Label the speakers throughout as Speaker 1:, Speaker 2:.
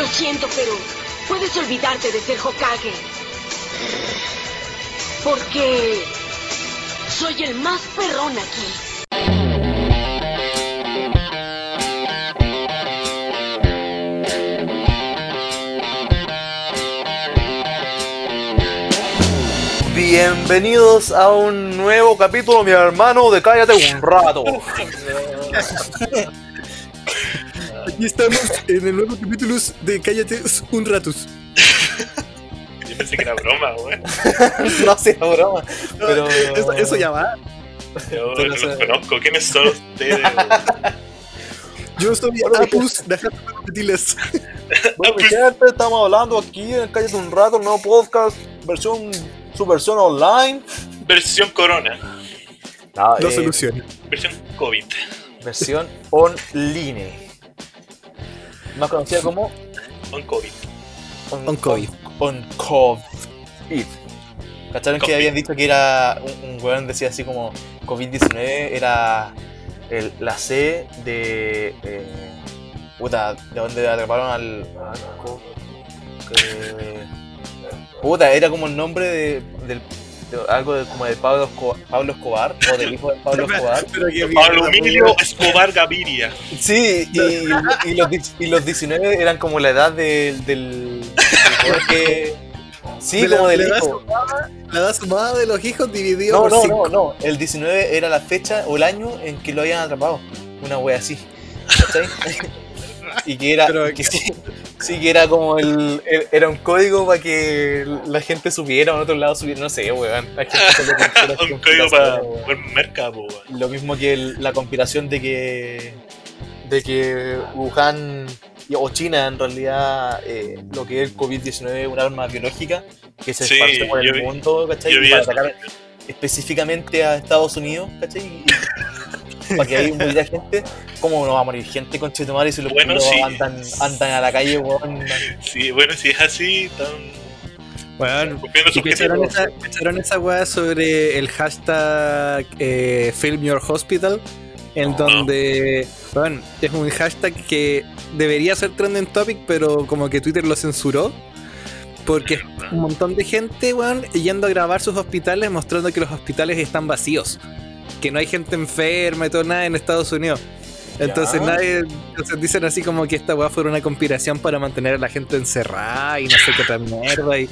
Speaker 1: Lo siento, pero puedes olvidarte de ser Hokage. Porque soy el más perrón aquí.
Speaker 2: Bienvenidos a un nuevo capítulo, mi hermano, de Cállate un rato.
Speaker 3: Aquí estamos en el nuevo capítulo de Cállate un ratus.
Speaker 4: Yo pensé que era broma, weón.
Speaker 2: no sea broma, pero
Speaker 3: Eso, eso ya va.
Speaker 4: Yo no los conozco. ¿Quiénes son ustedes?
Speaker 3: Yo soy Apus de Happy Repetiles.
Speaker 2: Bueno, mi gente, estamos hablando aquí en Cállate un rato, nuevo podcast, versión, su versión online.
Speaker 4: Versión Corona.
Speaker 2: Ah,
Speaker 3: No
Speaker 2: eh,
Speaker 3: soluciona.
Speaker 4: Versión COVID.
Speaker 2: versión online. Más conocida como
Speaker 4: Con COVID.
Speaker 2: on,
Speaker 3: On COVID.
Speaker 2: On, COVID. ¿Cacharon que habían dicho que era un, un weón decía así como COVID-19 era el- la C de. Eh, puta, de donde atraparon al. al co- eh, puta, era como el nombre de, del- de algo de- como de Pablo, Esco- Pablo Escobar o del hijo de Pablo Escobar.
Speaker 4: Pablo Emilio Escobar Gaviria.
Speaker 2: Sí, y, y los, y los 19 eran como la edad del. del, del weón que- Sí,
Speaker 3: De la-
Speaker 2: como del
Speaker 3: la
Speaker 2: hijo.
Speaker 3: La edad sumada de los hijos dividido
Speaker 2: No,
Speaker 3: por
Speaker 2: no,
Speaker 3: cinco.
Speaker 2: no, no. El 19 era la fecha o el año en que lo habían atrapado. Una wea así. ¿Cachai? y que era.
Speaker 3: Pero-
Speaker 2: que sí, sí, que era como el, el- Era un código para que la gente supiera o en otro lado supiera. No sé, weón. Hay gente
Speaker 4: Un código para buen mercado, weón.
Speaker 2: Lo mismo que el- la conspiración de que. de que Wuhan o China en realidad eh, lo que es el COVID-19 es un arma biológica que se
Speaker 4: Sí,
Speaker 2: esparce por el
Speaker 4: vi-
Speaker 2: mundo, ¿cachai? Para atacar específicamente a Estados Unidos, ¿cachai? Para que ahí muera gente, ¿cómo no va a morir gente con Chetumare si los
Speaker 4: Bueno, sí.
Speaker 2: andan, andan a la calle, weón?
Speaker 4: Sí, bueno, si es así, están
Speaker 3: Bueno, ¿y
Speaker 4: objetivo.
Speaker 3: esa, cacharon esa weá sobre el hashtag eh, Film Your Hospital? En
Speaker 4: No.
Speaker 3: donde, bueno, es un hashtag que debería ser trending topic, pero como que Twitter lo censuró. Porque es un montón de gente, weón, yendo a grabar sus hospitales mostrando que los hospitales están vacíos. Que no hay gente enferma y todo nada en Estados Unidos. Entonces
Speaker 2: Ya.
Speaker 3: nadie, entonces dicen así como que esta weá fue una conspiración para mantener a la gente encerrada y no sé qué tal mierda. Y,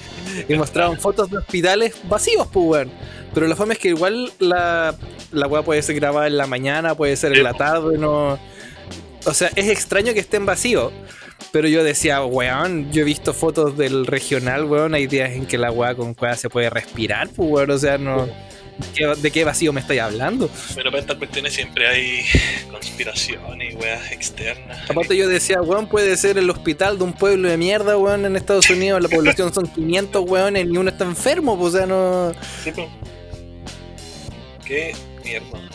Speaker 3: y mostraban fotos de hospitales vacíos, pues weón. Pero la forma es que igual la, la weá puede ser grabada en la mañana, puede ser en la tarde, no. O sea, es extraño que estén vacíos. Pero yo decía, weón, yo he visto fotos del regional, weón, hay días en que la weá con weá se puede respirar, pues weón, o sea, no. ¿De qué, vacío me estoy hablando?
Speaker 4: Pero para estas cuestiones siempre hay conspiraciones y weas externas.
Speaker 3: Aparte yo decía, weón, puede ser el hospital de un pueblo de mierda, weón, en Estados Unidos, la población son 500 weones y uno está enfermo, pues, o sea, no...
Speaker 4: Sí, po. Qué mierda. weón.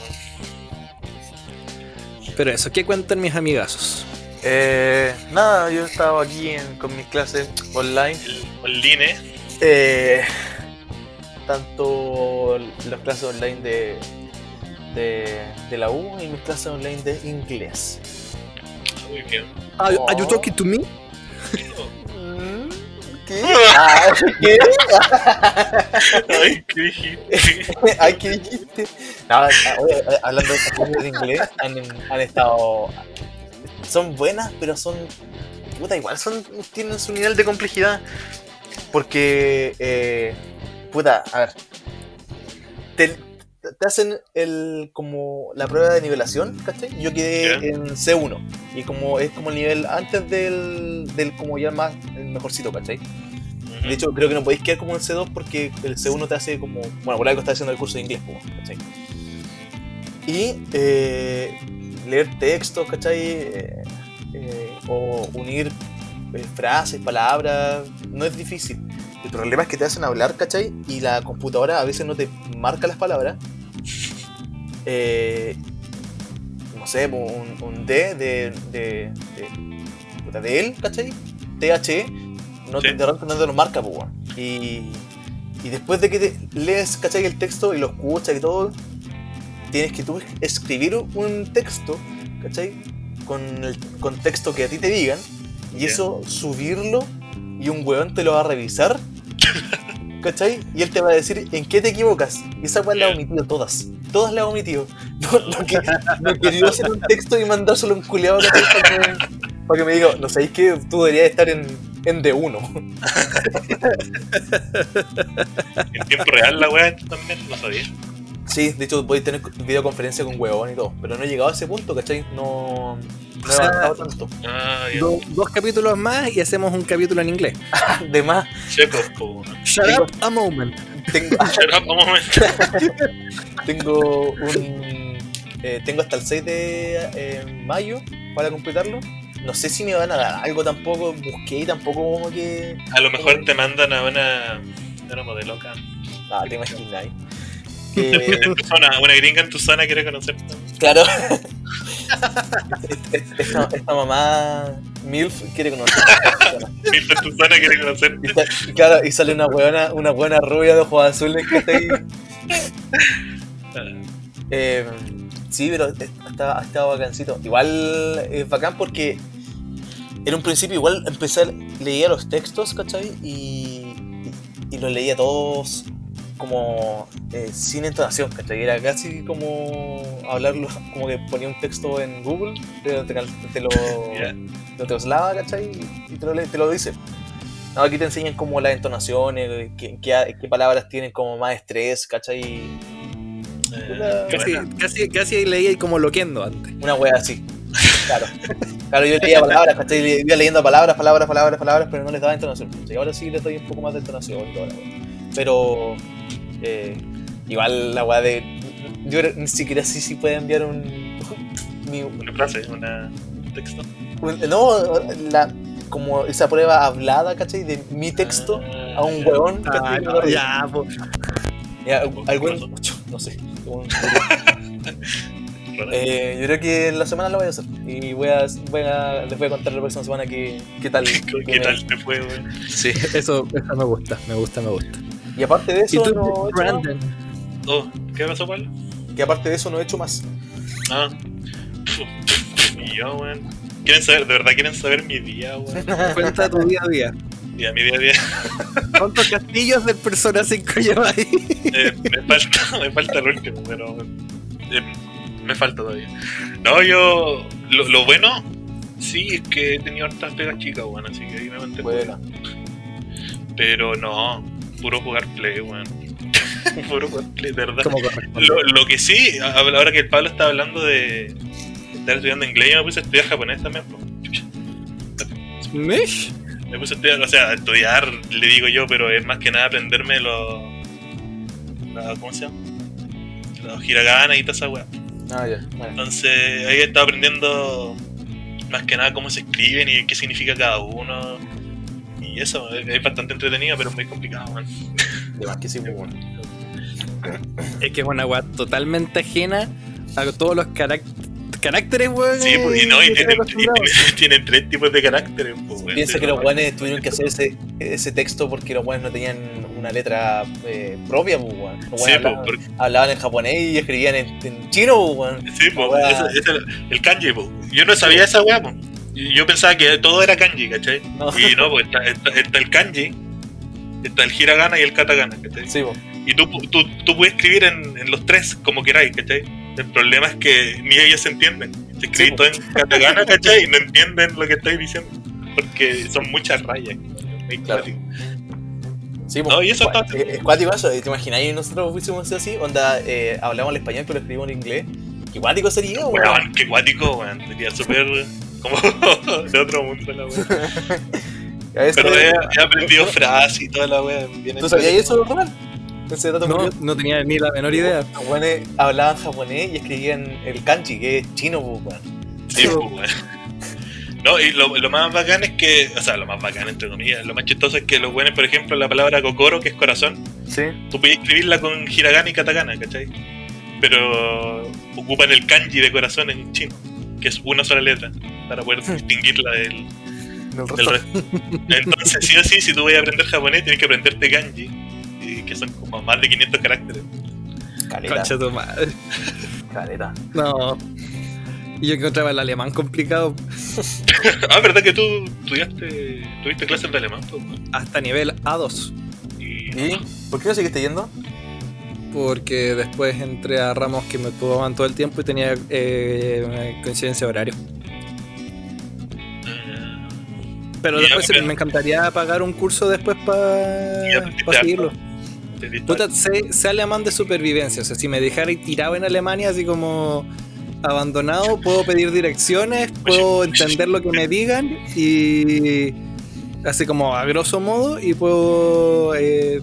Speaker 3: Pero eso, ¿qué cuentan mis amigazos?
Speaker 2: Eh, nada, yo estaba aquí en- con mis clases online.
Speaker 4: El online,
Speaker 2: Eh, tanto las clases online de, de, de la U y mis clases online de inglés.
Speaker 4: muy bien.
Speaker 3: Are,
Speaker 2: Oh.
Speaker 3: are you talking to me?
Speaker 2: ¿Qué? Ah, ¿Qué?
Speaker 4: Ay, ¿qué dijiste?
Speaker 2: Ay, ¿qué dijiste? No, ah, oye, eh, hablando de estas clases de inglés, han, han estado. Son buenas, pero son. Puta, igual son, tienen su nivel de complejidad. Porque. Eh, puta, a ver. Te, te hacen el, como la prueba de nivelación, ¿cachai? Yo quedé en C1. Y como es como el nivel antes del, del como ya más el mejorcito, ¿cachai? De hecho, creo que no podéis quedar como en C2 porque el C1 te hace como. Bueno, por algo está haciendo el curso de inglés, ¿cachai? Y eh, leer textos, ¿cachai? Eh, eh, o unir frases, palabras, no es difícil. El problema es que te hacen hablar, ¿cachai? Y la computadora a veces no te marca las palabras. Eh, no sé, un, un D de, de, de, él, ¿cachai? THE, no,
Speaker 4: Sí.
Speaker 2: te, de repente no te lo marca, weón. Y, y después de que te lees, ¿cachai? El texto y lo escuchas y todo, tienes que tú escribir un texto, ¿cachai? Con el contexto que a ti te digan Y eso, subirlo y un weón te lo va a revisar. ¿Cachai? Y él te va a decir en qué te equivocas. Y esa weá la ha omitido todas. Todas la ha omitido. No, que, no quería hacer un texto y mandárselo a un culeado para, que, para que me diga, no sabéis que tú deberías estar en, en D1.
Speaker 4: En tiempo real la weá también, no sabía.
Speaker 2: Sí, de hecho podéis tener videoconferencia con huevón y todo. Pero no he llegado a ese punto, ¿cachai? No, no he
Speaker 3: O sea,
Speaker 2: avanzado tanto.
Speaker 4: Ah.
Speaker 3: Do- dos capítulos más y hacemos un capítulo en inglés.
Speaker 2: De más.
Speaker 3: Shut up a moment.
Speaker 2: tengo,
Speaker 4: Shut up, un momento.
Speaker 2: tengo un. eh, tengo hasta el 6 de eh, mayo para completarlo. No sé si me van a dar algo tampoco. Busqué y tampoco como que.
Speaker 4: A lo mejor te mandan a una, a una modelo acá.
Speaker 2: Ah, te imaginas. Que,
Speaker 4: una gringa en tu zona quiere conocerte.
Speaker 2: claro. esta, esta mamá MILF quiere conocer.
Speaker 4: Milf en tu zona quiere conocerte.
Speaker 2: Y, sa- y claro, y sale una buena, una buena rubia de ojos azules que está ahí. Eh, sí, pero estaba, estaba bacancito. Igual es bacán porque en un principio igual empecé, a- leía los textos, ¿cachai? Y, y, y los leía todos como eh, sin entonación, ¿cachai? Era casi como hablarlo, como que ponía un texto en Google, te, te, te lo, lo traslada, ¿cachai? Y te lo, te lo dice. No, aquí te enseñan como las entonaciones, qué, qué, qué palabras tienen como más estrés, ¿cachai?
Speaker 4: Eh,
Speaker 3: Casi, casi, casi leía como loquendo antes.
Speaker 2: Una wea así. Claro. Claro, yo leía palabras, ¿cachai? Iba leyendo palabras, palabras, palabras, palabras, pero no les daba entonación. Y ahora sí les doy un poco más de entonación. Pero eh, igual la wea de. Yo ni siquiera sé si puede enviar un. mi-
Speaker 4: Una frase, una, un texto.
Speaker 2: un- no, la, como esa prueba hablada, ¿cachai? De mi texto
Speaker 4: Ah,
Speaker 2: a un
Speaker 4: ya.
Speaker 2: weón.
Speaker 3: Ah, no, ya, po.
Speaker 2: Ya, algún. No sé. un-. Eh, yo creo que en la semana lo voy a hacer. Y voy a, voy a, les voy a contar la próxima semana qué, qué tal.
Speaker 4: ¿Qué,
Speaker 2: qué me-
Speaker 4: tal te fue, weón?
Speaker 3: Sí, eso, eso me gusta, me gusta, me gusta.
Speaker 2: Y aparte de
Speaker 3: ¿Y
Speaker 2: eso,
Speaker 3: tú,
Speaker 2: no he hecho más.
Speaker 3: Brandon?
Speaker 4: Oh, ¿qué pasó, Pablo?
Speaker 2: Que aparte de eso no he hecho más.
Speaker 4: Ah. Y yo, weón. ¿Quieren saber, de verdad quieren saber mi día, weón?
Speaker 3: Cuenta tu día a día.
Speaker 4: Ya, mi día a día.
Speaker 3: ¿Cuántos castillos del Persona 5 llevas ahí?
Speaker 4: Eh, me falta, me falta el último, pero eh, me falta todavía. No, yo lo, lo bueno sí es que he tenido hartas pegas chicas, weón, así que ahí me mantengo.
Speaker 2: Bueno,
Speaker 4: Pero no, puro jugar play, weón. puro jugar play, de verdad. Lo, lo que sí, ahora que el Pablo está hablando de estar estudiando inglés, yo me puse a estudiar japonés también. po.
Speaker 3: ¿Mish?
Speaker 4: Me puse a estudiar, o sea, a estudiar, le digo yo, pero es más que nada aprenderme los. la- ¿Cómo se llama? Los hiragana y toda esa weá.
Speaker 2: ah, ya. Bueno.
Speaker 4: Entonces, ahí he estado aprendiendo más que nada cómo se escriben y qué significa cada uno. Y eso, es, es bastante entretenido, pero es muy complicado, man.
Speaker 2: De más que sí, pues, bueno.
Speaker 3: Es que es una weá totalmente ajena a todos los carac- caracteres, weón.
Speaker 4: Sí, pues, y no, y tienen,
Speaker 3: estoy acostumbrado.
Speaker 4: y tienen- tienen tres tipos de caracteres. Pues, weón.
Speaker 2: Piensa que los guanes tuvieron que hacer ese, ese texto porque los guanes no tenían una letra eh, propia, pues, weón. Los
Speaker 4: Sí, pues,
Speaker 2: hablaban,
Speaker 4: porque-
Speaker 2: hablaban en japonés y escribían en, en chino, pues, weón.
Speaker 4: sí, pues,
Speaker 2: weá.
Speaker 4: ese- ese- el kanji, pues. Yo no sabía esa weá, pues. Yo pensaba que todo era kanji, ¿cachai?
Speaker 2: No.
Speaker 4: Y no, pues está, está- está el kanji, está el hiragana y el katakana, ¿cachai?
Speaker 2: Sí, pues.
Speaker 4: Y tú, tú, tú puedes escribir en, en los tres como queráis, ¿cachai? El problema es que ni ellos se entienden. Te escribís
Speaker 2: Sí,
Speaker 4: todo en katakana, ¿cachai? Y no entienden lo que estáis diciendo. Porque son muchas rayas. Muy
Speaker 2: Claro.
Speaker 4: cuático.
Speaker 2: Sí.
Speaker 4: No, y eso está-
Speaker 2: Es, es cuático eso. ¿Te imagináis nosotros fuésemos así? Onda, eh, hablamos el español, pero escribimos en inglés. Qué cuático sería, weón.
Speaker 4: Weón, qué cuático, weón. Sería súper como de otro mundo la weón.
Speaker 2: A veces-
Speaker 4: Pero he, he aprendido frases y toda la bien
Speaker 2: ¿Tú sabías eso, Ronald? Ese dato
Speaker 3: No, no tenía ni la menor idea.
Speaker 2: Los guanes hablaban japonés y escribían el kanji, que es chino, pues, weón.
Speaker 4: Sí, pues, weón. No, y lo, lo más bacán es que, o sea, lo más bacán entre comillas, lo más chistoso es que los buenos, por ejemplo, la palabra kokoro, que es corazón,
Speaker 2: Sí.
Speaker 4: tú puedes escribirla con hiragana y katakana, ¿cachai? Pero ocupan el kanji de corazón en chino, que es una sola letra, para poder distinguirla del,
Speaker 2: Del
Speaker 4: del
Speaker 2: resto.
Speaker 4: resto. Entonces, sí o sí, si tú vas a aprender japonés, tienes que aprenderte kanji, y que son como más de 500 caracteres.
Speaker 2: Caleta,
Speaker 3: Concha tu madre.
Speaker 2: caleta.
Speaker 3: No. Y yo encontraba el alemán complicado
Speaker 4: ah, ¿verdad que tú estudiaste, tuviste clases de alemán? pues,
Speaker 3: hasta nivel A2.
Speaker 4: Y,
Speaker 2: ¿Y por qué no seguiste yendo?
Speaker 3: Porque después entré a ramos que me tomaban todo el tiempo y tenía eh, coincidencia de horario. Pero después me encantaría pagar un curso después para
Speaker 4: aprendiste
Speaker 3: seguirlo. Puta, sé, sé alemán de supervivencia. O sea, si me dejara ir tirado en Alemania, así como abandonado, puedo pedir direcciones, puedo entender lo que me digan y. Así como a grosso modo, y puedo. eh,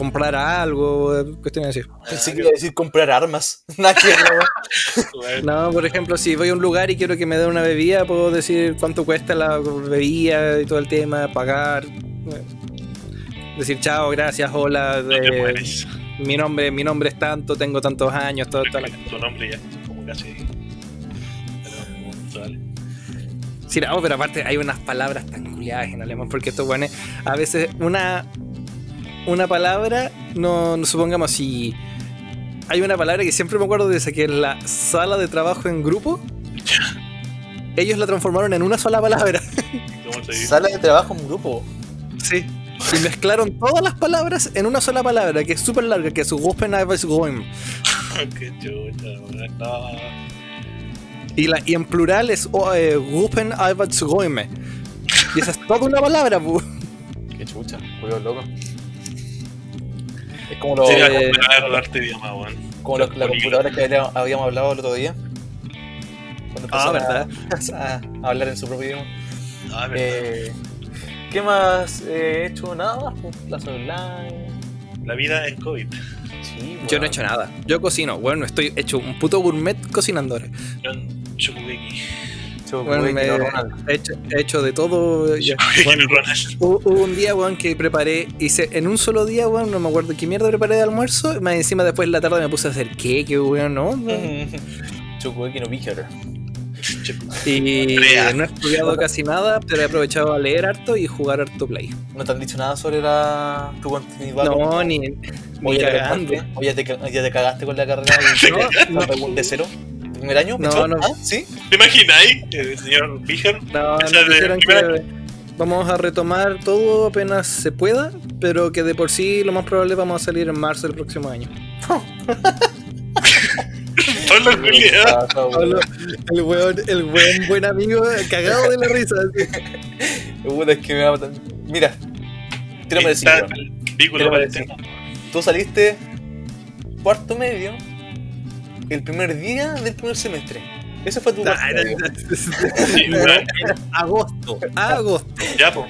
Speaker 3: comprar algo, cuestiones así.
Speaker 2: Pensé que iba a decir comprar armas.
Speaker 3: No, por ejemplo, si voy a un lugar y quiero que me den una bebida, puedo decir cuánto cuesta la bebida y todo el tema, pagar. Decir chao, gracias, hola,
Speaker 4: no
Speaker 3: eh, mi nombre, mi nombre es tanto, tengo tantos años, todo, toda la-
Speaker 4: Tu nombre ya es como casi. Pero, vale.
Speaker 3: Sí, no, pero aparte hay unas palabras tan culiadas en alemán, porque esto bueno, a veces una una palabra, no, no supongamos si hay una palabra que siempre me acuerdo de esa que es la sala de trabajo en grupo. Ellos la transformaron en una sola palabra.
Speaker 4: ¿Cómo?
Speaker 2: Sala de trabajo en grupo.
Speaker 3: Sí. Y mezclaron todas las palabras en una sola palabra, que es súper larga, que es Gruppenarbeitsräume.
Speaker 4: Qué chucha. No.
Speaker 3: Y, la, y en plural es oh, eh, Gruppenarbeitsräume. Y esa es toda una palabra, pu.
Speaker 2: Qué chucha, juego loco. Como, lo,
Speaker 4: Sería
Speaker 3: Eh,
Speaker 4: arte idioma, weón.
Speaker 2: como lo- la computadora que habíamos- habíamos hablado el otro día. Cuando
Speaker 3: Ah.
Speaker 2: A, a hablar en su propio idioma.
Speaker 4: Ah, verdad.
Speaker 2: Eh, ¿Qué más he hecho? Nada más, pues, clase online.
Speaker 4: La vida en COVID.
Speaker 2: Sí,
Speaker 3: Yo no he hecho nada. Yo cocino. Bueno, estoy hecho un puto gourmet cocinando ahora.
Speaker 4: Yo en
Speaker 3: Bueno, me- he, hecho, he hecho de todo. Bueno, hubo, hubo un día, weón, que preparé, hice en un solo día, weón, no me acuerdo qué mierda preparé de almuerzo. Más encima después en la tarde me puse a hacer queque, weón, ¿no?
Speaker 2: Chocueque no Beaker.
Speaker 3: Y no he estudiado casi nada, pero he aprovechado a leer harto y jugar harto play.
Speaker 2: ¿No te han dicho nada sobre la, tu contenido?
Speaker 3: No, ni,
Speaker 2: ¿O
Speaker 3: ni
Speaker 2: ya, te
Speaker 3: cagando.
Speaker 2: cagaste? ¿O ya te, ya te cagaste con la carrera de,
Speaker 3: No,
Speaker 2: de, de cero? ¿Primer año?
Speaker 3: No, no.
Speaker 2: ¿Ah? ¿Sí?
Speaker 4: ¿Te imagináis? El señor Bijar.
Speaker 3: No,
Speaker 4: O sea,
Speaker 3: nos
Speaker 4: de
Speaker 3: dijeron
Speaker 4: primera-
Speaker 3: que vamos a retomar todo apenas se pueda, pero que de por sí lo más probable vamos a salir en marzo del próximo año.
Speaker 4: Hola, Julián.
Speaker 2: Está bueno.
Speaker 3: El weón, el weón buen amigo cagado de la risa.
Speaker 2: Puta, es que me va a matar. Mira, tírame el Tú saliste cuarto medio el primer día del primer semestre. Ese fue tu.
Speaker 4: Sí, weón.
Speaker 3: agosto, agosto.
Speaker 4: Ya, pues.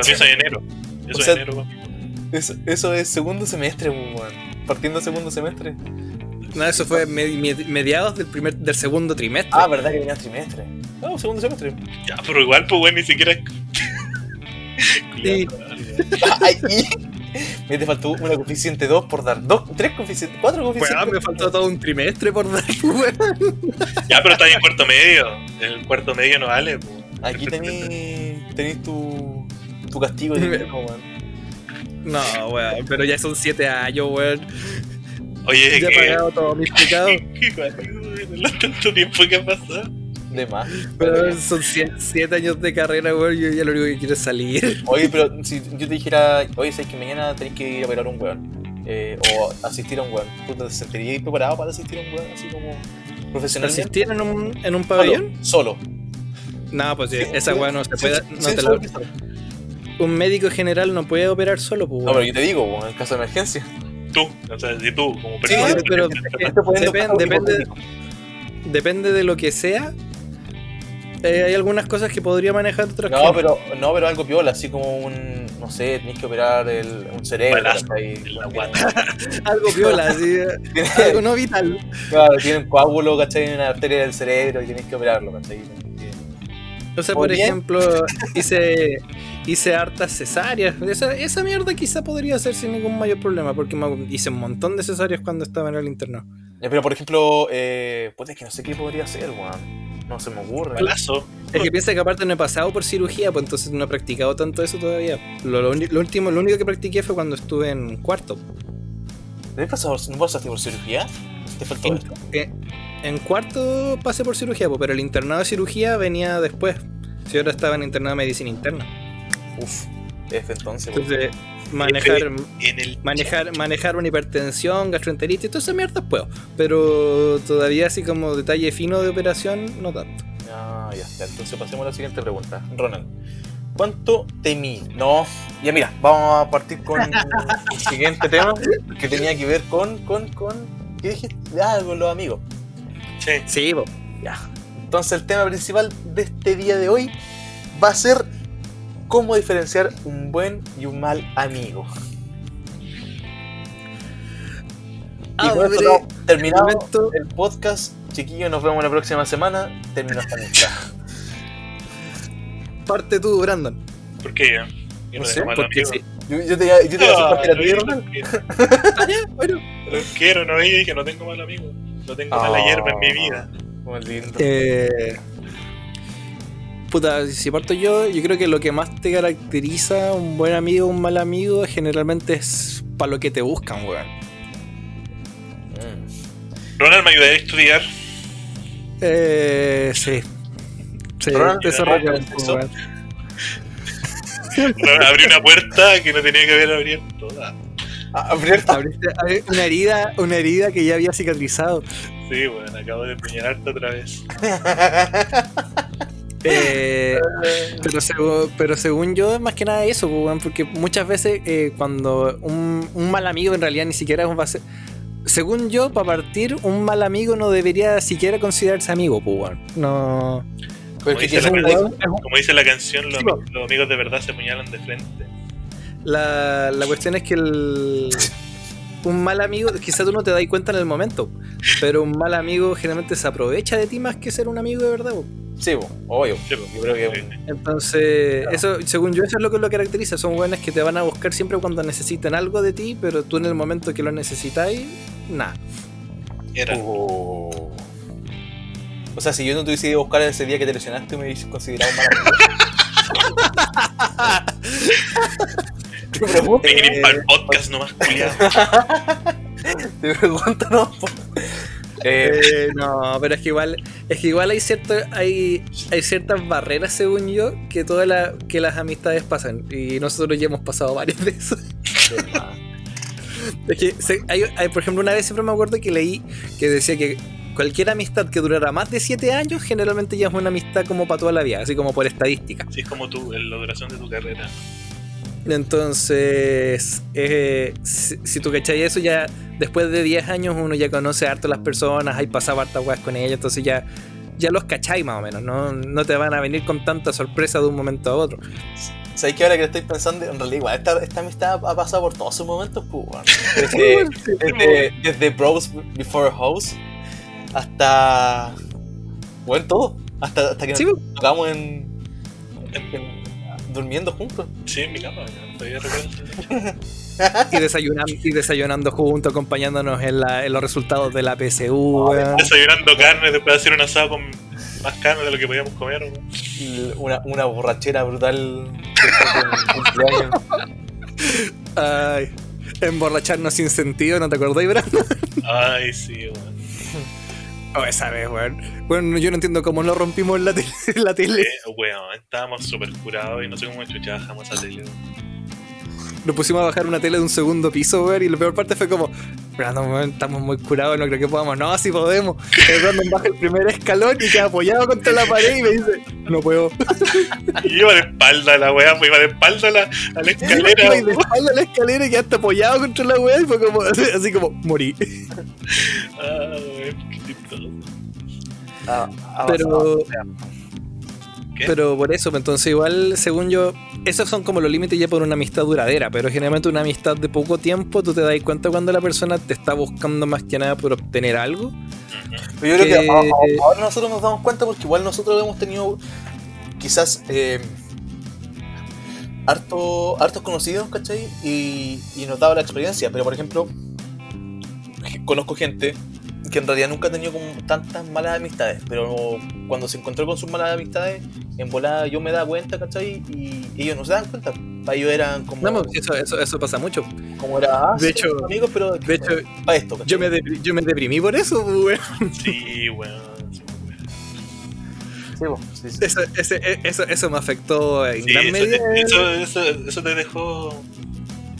Speaker 4: Eso es enero. Eso
Speaker 2: O sea,
Speaker 4: es enero, weón.
Speaker 2: Eso, eso es segundo semestre, weón. Partiendo segundo semestre.
Speaker 3: No, eso fue me- me- mediados del primer, del segundo trimestre.
Speaker 2: Ah, verdad que venía trimestre. No, segundo semestre.
Speaker 4: Ya, pero igual, pues, weón, ni siquiera.
Speaker 3: Sí.
Speaker 2: Me te faltó una coeficiente 2 por dar. Dos, tres coeficientes, cuatro coeficientes.
Speaker 3: Weón, me faltó todo un trimestre por dar, weón.
Speaker 4: Ya, pero está en cuarto medio. El cuarto medio no vale, pues.
Speaker 2: Aquí tenés tu, tu castigo de viejo, weón.
Speaker 3: No, weón, pero ya son siete años, weón.
Speaker 4: Oye,
Speaker 3: Ya he pagado todos mis pecados.
Speaker 4: Tanto tiempo que ha pasado.
Speaker 2: De más.
Speaker 3: Pero son sie- siete años de carrera, weón. Yo ya lo único que quiero es salir.
Speaker 2: Oye, pero si yo te dijera, oye, sabes que mañana tenés que ir a operar a un weón. eh, o asistir a un weón. ¿Tú te sentirías preparado para asistir a un weón así como profesionalmente?
Speaker 3: ¿Asistir en un, en un pabellón?
Speaker 2: Solo.
Speaker 3: No, pues sí,
Speaker 2: Sí,
Speaker 3: esa
Speaker 2: sí,
Speaker 3: weá no se
Speaker 2: sí,
Speaker 3: puede.
Speaker 2: sí,
Speaker 3: no
Speaker 2: sí,
Speaker 3: te la- un médico general no puede operar solo, pues.
Speaker 2: No, pero
Speaker 3: weón.
Speaker 2: yo te digo, weón, en caso de emergencia.
Speaker 4: Tú, o sea, si tú, como
Speaker 2: Sí,
Speaker 4: persona.
Speaker 3: pero- Depen-
Speaker 2: caso
Speaker 3: depende-
Speaker 2: hipotético.
Speaker 3: Depende de lo que sea. Eh, hay algunas cosas que podría manejar otras que
Speaker 2: No, pero, no, pero algo piola, así como un, no sé, tenés que operar el, un cerebro.
Speaker 3: Algo piola, así. eh, algo no vital.
Speaker 2: Claro, tiene un coágulo, ¿cachai? En una arteria del cerebro y tienes que operarlo, ¿cachai? Tenés que-
Speaker 3: O sea,
Speaker 2: Muy
Speaker 3: por
Speaker 2: bien.
Speaker 3: ejemplo, hice, hice hartas cesáreas. Esa, esa mierda quizá podría ser sin ningún mayor problema, porque me hice un montón de cesáreas cuando estaba en el interno.
Speaker 2: Eh, Pero por ejemplo, eh, es que no sé qué podría ser, weón. No se me ocurre.
Speaker 3: Es que piensa que aparte no he pasado por cirugía, pues entonces no he practicado tanto eso todavía. Lo, lo uni- lo último, lo único que practiqué fue cuando estuve en cuarto.
Speaker 2: ¿Te has pasado, ¿No pasaste por cirugía? ¿Te faltó
Speaker 3: En,
Speaker 2: esto?
Speaker 3: eh, en cuarto pasé por cirugía, po, pero el internado de cirugía venía después. Si ahora estaba en internado de medicina interna.
Speaker 2: Uf, F entonces.
Speaker 3: Entonces, manejar,
Speaker 4: En el
Speaker 3: manejar, manejar una hipertensión, gastroenteritis, todas esas mierdas puedo. Pero todavía así como detalle fino de operación, no tanto.
Speaker 2: Ah, ya está. Entonces pasemos a la siguiente pregunta. Ronald, ¿cuánto te mide? No, ya mira, vamos a partir con el siguiente tema que tenía que ver con, con, con, ¿qué dijiste? Ah, con los amigos.
Speaker 4: Sí.
Speaker 3: Sí, po.
Speaker 2: Ya. Entonces el tema principal de este día de hoy va a ser cómo diferenciar un buen y un mal amigo. Y con esto no, terminado
Speaker 3: momento.
Speaker 2: el podcast, chiquillos, nos vemos la próxima semana. Terminó esta amistad.
Speaker 3: parte tú, Brandon.
Speaker 4: ¿Por qué? Yo
Speaker 2: No
Speaker 4: no
Speaker 2: sé,
Speaker 3: Porque sí.
Speaker 2: Yo, yo te, yo te voy a hacer
Speaker 4: Ah,
Speaker 2: partir a
Speaker 4: lo
Speaker 2: ti,
Speaker 3: Ah, ya, bueno.
Speaker 4: Lo quiero, no dije que no tengo mal amigo. No tengo mala
Speaker 2: Ah.
Speaker 4: hierba en mi vida.
Speaker 2: Muy lindo.
Speaker 3: Eh, puta, si parto yo, yo creo que lo que más te caracteriza un buen amigo, un mal amigo, generalmente es para lo que te buscan, weón.
Speaker 2: Mm.
Speaker 4: Ronald me ayudaría a estudiar.
Speaker 3: Eh, sí. Sí,
Speaker 2: Ronald,
Speaker 3: eso weón.
Speaker 4: Abrió una puerta que no tenía que haber abierto. Ah,
Speaker 2: Ah, abierta.
Speaker 3: Abriste abri- una herida, una herida que ya había cicatrizado.
Speaker 4: Sí, bueno, acabo de puñalarte otra vez.
Speaker 3: Eh, pero, según yo, es más que nada eso, pues, porque muchas veces eh, cuando un, un mal amigo en realidad ni siquiera va a ser... Según yo, para partir, un mal amigo no debería siquiera considerarse amigo, pues. No...
Speaker 2: Es
Speaker 4: dice la
Speaker 2: un-
Speaker 4: Como dice la canción, los,
Speaker 3: Sí, po.
Speaker 4: los amigos de verdad se puñalan de frente.
Speaker 3: La, la cuestión es que el... Un mal amigo, quizás tú no te das cuenta en el momento, pero un mal amigo generalmente se aprovecha de ti más que ser un amigo de verdad. po.
Speaker 2: Sí, obvio.
Speaker 4: Sí.
Speaker 2: Yo creo que
Speaker 4: Sí, sí.
Speaker 3: Entonces, eso, según yo, eso es lo que lo caracteriza. Son buenas que te van a buscar siempre cuando necesiten algo de ti, pero tú en el momento que lo necesitáis, nada.
Speaker 4: Era.
Speaker 2: Oh. O sea, si yo no te hubiese ido a buscar ese día que te lesionaste, me hubiese considerado un mal. Te pregunto, eh,
Speaker 4: para el podcast nomás, culiado.
Speaker 2: te pregunto, no. Eh,
Speaker 3: Eh, no, pero es que igual, es que igual hay cierto, hay, hay ciertas barreras, según yo, que todas la- que las amistades pasan. Y nosotros ya hemos pasado varias de eso. Es que, se- hay- hay, por ejemplo, una vez siempre me acuerdo que leí que decía que cualquier amistad que durara más de 7 años, generalmente ya es una amistad como para toda la vida, así como por estadística.
Speaker 4: Así es como tú, en la duración de tu carrera.
Speaker 3: Entonces, eh, si, si tú cachai eso, ya después de 10 años uno ya conoce harto a las personas, hay pasado hartas weas con ellas, entonces ya, ya los cachai más o menos, ¿no? no te van a venir con tanta sorpresa de un momento a otro.
Speaker 2: ¿Sabes que ahora que estoy pensando, en realidad, igual, esta, esta amistad ha pasado por todos sus momentos, pues, weón. Desde, desde, desde Bros Before House hasta. Bueno, todo. Hasta, hasta que
Speaker 3: Sí,
Speaker 2: nos tocamos en, en- durmiendo juntos.
Speaker 4: Sí, en mi cama, todavía recuerdo.
Speaker 3: y, desayunando, y desayunando juntos, acompañándonos en, la- en los resultados de la PSU.
Speaker 4: Desayunando carne, después de hacer un asado con más carne de lo que podíamos comer.
Speaker 2: Y Una, una borrachera brutal.
Speaker 3: Ay, emborracharnos sin sentido, ¿no te acordáis, Brandon?
Speaker 4: Ay, sí, weón.
Speaker 3: Oh, esa vez, weón. Bueno, yo no entiendo cómo no rompimos la, tele- la tele.
Speaker 4: Eh, weón, estábamos súper curados y no sé cómo chucha bajamos a tele.
Speaker 3: Nos pusimos a bajar una tele de un segundo piso, weón, y la peor parte fue como, Brandon, weón, estamos muy curados, no creo que podamos. No, sí podemos. El Brandon baja el primer escalón y queda apoyado contra la pared y me dice, no puedo.
Speaker 4: Y iba de espalda la weá, pues iba de espalda a la, a la escalera.
Speaker 3: Iba de espalda a la escalera y quedaste apoyado contra la weá y fue como, así como, morí.
Speaker 4: Ah, weón.
Speaker 2: Ah, ah,
Speaker 3: Pero-. Pero por eso, pues, entonces igual, según yo, esos son como los límites ya por una amistad duradera, pero generalmente una amistad de poco tiempo, tú te das cuenta cuando la persona te está buscando más que nada por obtener algo.
Speaker 2: Pero yo creo que ahora nosotros nos damos cuenta porque igual nosotros hemos tenido quizás eh, harto, hartos conocidos, ¿cachai? Y, y notado la experiencia. Pero por ejemplo, conozco gente que en realidad nunca ha tenido como tantas malas amistades, pero cuando se encontró con sus malas amistades, en volada yo me daba cuenta, ¿cachai? Y ellos no se dan cuenta. Para ellos eran como.
Speaker 3: No, pues, eso, eso, eso pasa mucho.
Speaker 2: como era. ah,
Speaker 3: de
Speaker 2: sí,
Speaker 3: hecho-
Speaker 2: amigos, pero.
Speaker 3: de hecho,
Speaker 2: para esto, ¿cachai?
Speaker 3: Yo me, depri- yo me deprimí por eso, pues, weón.
Speaker 4: Sí, weón. sí, weón.
Speaker 2: Sí, sí, sí.
Speaker 3: Eso, ese- e- eso, eso me afectó en
Speaker 4: Sí,
Speaker 3: gran
Speaker 4: eso,
Speaker 3: medida
Speaker 4: eso, eso, eso te dejó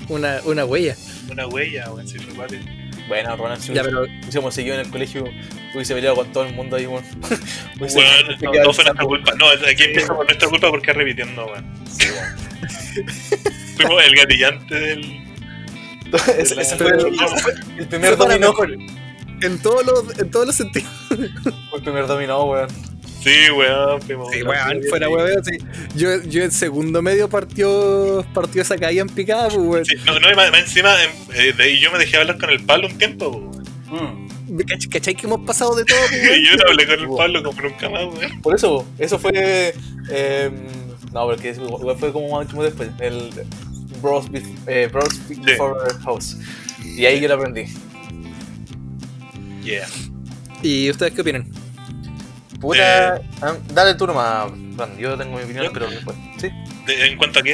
Speaker 3: una, una huella.
Speaker 4: una huella, weón. Sí, fue cuático.
Speaker 2: Bueno, Ronald, si
Speaker 3: Ya, pero
Speaker 2: hubiésemos seguido en el colegio, hubiese peleado con todo el mundo ahí, Weón, hubiese
Speaker 4: no, no fue nuestra culpa. No, aquí empieza por nuestra culpa porque es repitiendo, weón.
Speaker 2: Sí, weón.
Speaker 4: Fuimos el gatillante del.
Speaker 2: ese, ese fue el, el primer dominó.
Speaker 3: En todos los, en todos los sentidos.
Speaker 2: Fue el primer dominó, weón.
Speaker 4: Sí, weón. Fuimos.
Speaker 3: Sí, weón, fuera weón, sí. Yo, yo en segundo medio partió, partió esa caída en picada, pues, weón.
Speaker 4: Sí, no, no, y más, más encima, eh, de ahí yo me dejé hablar con el Pablo un tiempo, weón.
Speaker 3: ¿Cach- ¿Cachai que hemos pasado de todo, pues, weón?
Speaker 4: Yo no hablé con el Pablo como nunca más, weón.
Speaker 2: Por eso, eso fue. eh, no, porque fue como mucho después. El Bros, eh, Bros Before House. Y ahí yo lo aprendí.
Speaker 4: Yeah.
Speaker 3: ¿Y ustedes qué opinan?
Speaker 2: Puta. ah, dale el turno más, Brandon. Yo tengo mi opinión,
Speaker 4: ¿Yo?
Speaker 2: pero después. ¿Sí?
Speaker 4: De- ¿En cuanto a qué?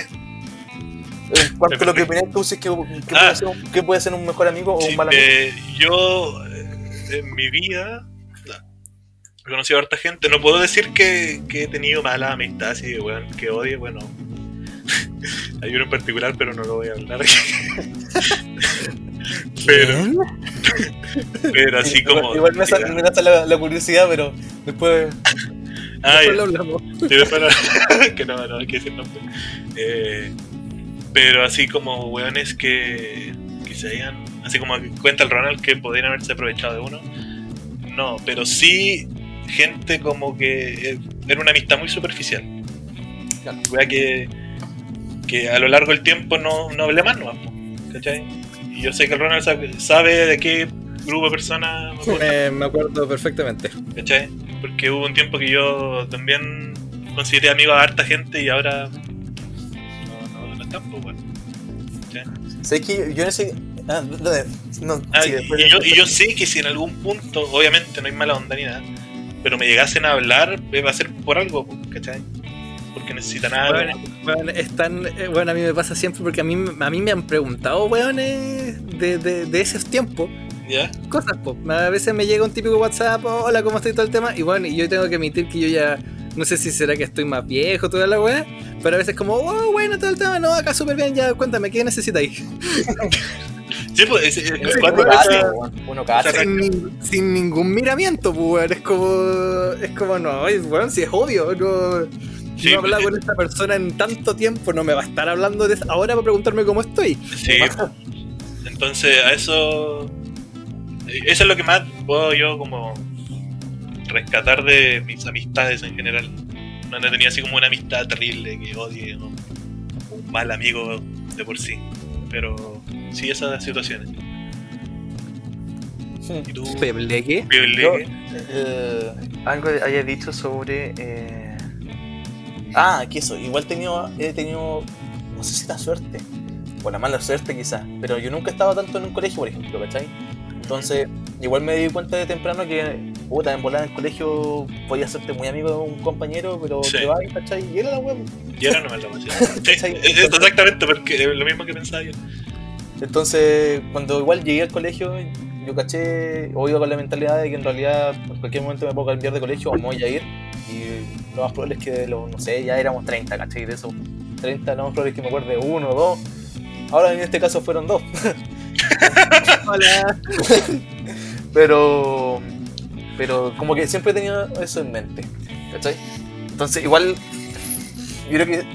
Speaker 2: En cuanto a lo que opinas tú, si es que, que
Speaker 4: Ah.
Speaker 2: puede ser un, que puede ser un mejor amigo o
Speaker 4: Sí,
Speaker 2: un mal amigo.
Speaker 4: eh, yo, eh, en mi vida, he conocido a harta gente. No puedo decir que, que he tenido mala amistad, así, weón, que odie, bueno. Hay uno en particular, pero no lo voy a hablar. pero, pero así como.
Speaker 2: Igual me, sa- me nace la, la curiosidad, pero después.
Speaker 4: Ah,
Speaker 3: Después lo hablamos.
Speaker 4: Que no, no hay que decir nombre. Eh, pero así como weones que, que se hayan, así como cuenta el Ronald que podrían haberse aprovechado de uno. No, pero sí gente como que eh, era una amistad muy superficial.
Speaker 2: Claro.
Speaker 4: Wea que, que a lo largo del tiempo no, no hablé más, ¿no? ¿Cachai? Y yo sé que el Ronald sabe, sabe de qué grupo de personas me acuerdo.
Speaker 3: Eh, me acuerdo perfectamente.
Speaker 4: ¿Cachai? Porque hubo un tiempo que yo también consideré amigo a harta gente y ahora no, no, no están, pues, bueno. ¿Cachai?
Speaker 2: Sé que yo no sé. Ah, no,
Speaker 4: Ah,
Speaker 2: sí,
Speaker 4: y yo, y yo sé que si en algún punto, obviamente no hay mala onda ni nada, pero me llegasen a hablar, eh, va a ser por algo, pues, ¿cachai? Porque necesitan algo.
Speaker 3: Bueno, Weón, es tan- eh, bueno, a mí me pasa siempre porque a mí, a mí me han preguntado, weones, de, de, de esos tiempos,
Speaker 4: ¿Ya?
Speaker 3: cosas, po. A veces me llega un típico WhatsApp, hola, ¿cómo estoy todo el tema? Y bueno, y yo tengo que admitir que yo ya, no sé si será que estoy más viejo, toda la weá, pero a veces como, oh, bueno, todo el tema, no, acá súper bien, ya, cuéntame, ¿qué necesitáis?
Speaker 4: Sí, pues, es- es-
Speaker 2: uno weón, uno
Speaker 4: esa-
Speaker 3: sin, ni- sin ningún miramiento, pues, weón, es como, es como, no, es, weón, si es obvio, no...
Speaker 4: Sí,
Speaker 3: no he hablado con esta persona en tanto tiempo, no me va a estar hablando de eso ahora para preguntarme cómo estoy.
Speaker 4: Sí. Entonces, a eso. Eso es lo que más puedo yo como rescatar de mis amistades en general. No he tenido así como una amistad terrible que odie o un mal amigo de por sí. Pero sí esas situaciones. ¿Y tú?
Speaker 3: Pebleque.
Speaker 4: Pioleque?
Speaker 2: Yo- Eh, algo haya dicho sobre. eh, Ah, que eso, igual he tenido, he tenido. No sé si la suerte, o la mala suerte quizás, pero yo nunca he estado tanto en un colegio, por ejemplo, ¿cachai? Entonces, igual me di cuenta de temprano que, puta, en volar en el colegio podía hacerte muy amigo de un compañero, pero
Speaker 4: Sí.
Speaker 2: te vas, ¿cachai? Y era la web.
Speaker 4: Y ahora no me lo Sí, exactamente, porque es lo mismo que pensaba yo.
Speaker 2: Entonces, cuando igual llegué al colegio, yo caché, o iba con la mentalidad de que en realidad en cualquier momento me puedo cambiar de colegio o me voy a ir. Y lo más probable es que, de los, no sé, ya éramos 30, ¿cachai? De esos 30, lo más probable es que me acuerde de uno o dos. Ahora en este caso fueron dos.
Speaker 3: Hola.
Speaker 2: Pero, pero como que siempre he tenido eso en mente, ¿cachai? Entonces, igual, yo creo que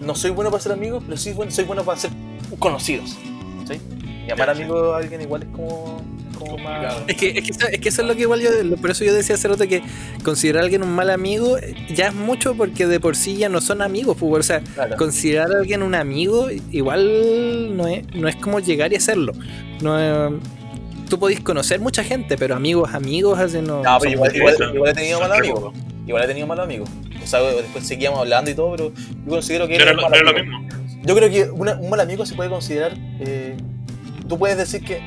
Speaker 2: no soy bueno para ser amigos, pero sí soy bueno para ser conocidos, ¿cachai? Llamar amigo a alguien igual es como, como más...
Speaker 4: Complicado.
Speaker 3: Es que, es, que eso, es que eso es lo que igual yo, por eso yo decía hace rato que considerar a alguien un mal amigo eh, ya es mucho porque de por sí ya no son amigos, pues, o sea,
Speaker 2: Claro.
Speaker 3: considerar a alguien un amigo igual no es, no es como llegar y hacerlo. No es- tú podés conocer mucha gente, pero amigos, amigos, así no.
Speaker 2: No, pero igual, he tenido
Speaker 4: re
Speaker 2: amigos. Igual he tenido malos amigos. O sea, después seguíamos hablando y todo, pero yo considero que
Speaker 4: era,
Speaker 2: un
Speaker 4: lo-
Speaker 2: mal amigo.
Speaker 4: mismo.
Speaker 2: Yo creo que una- un mal amigo se puede considerar. eh, tú puedes decir que,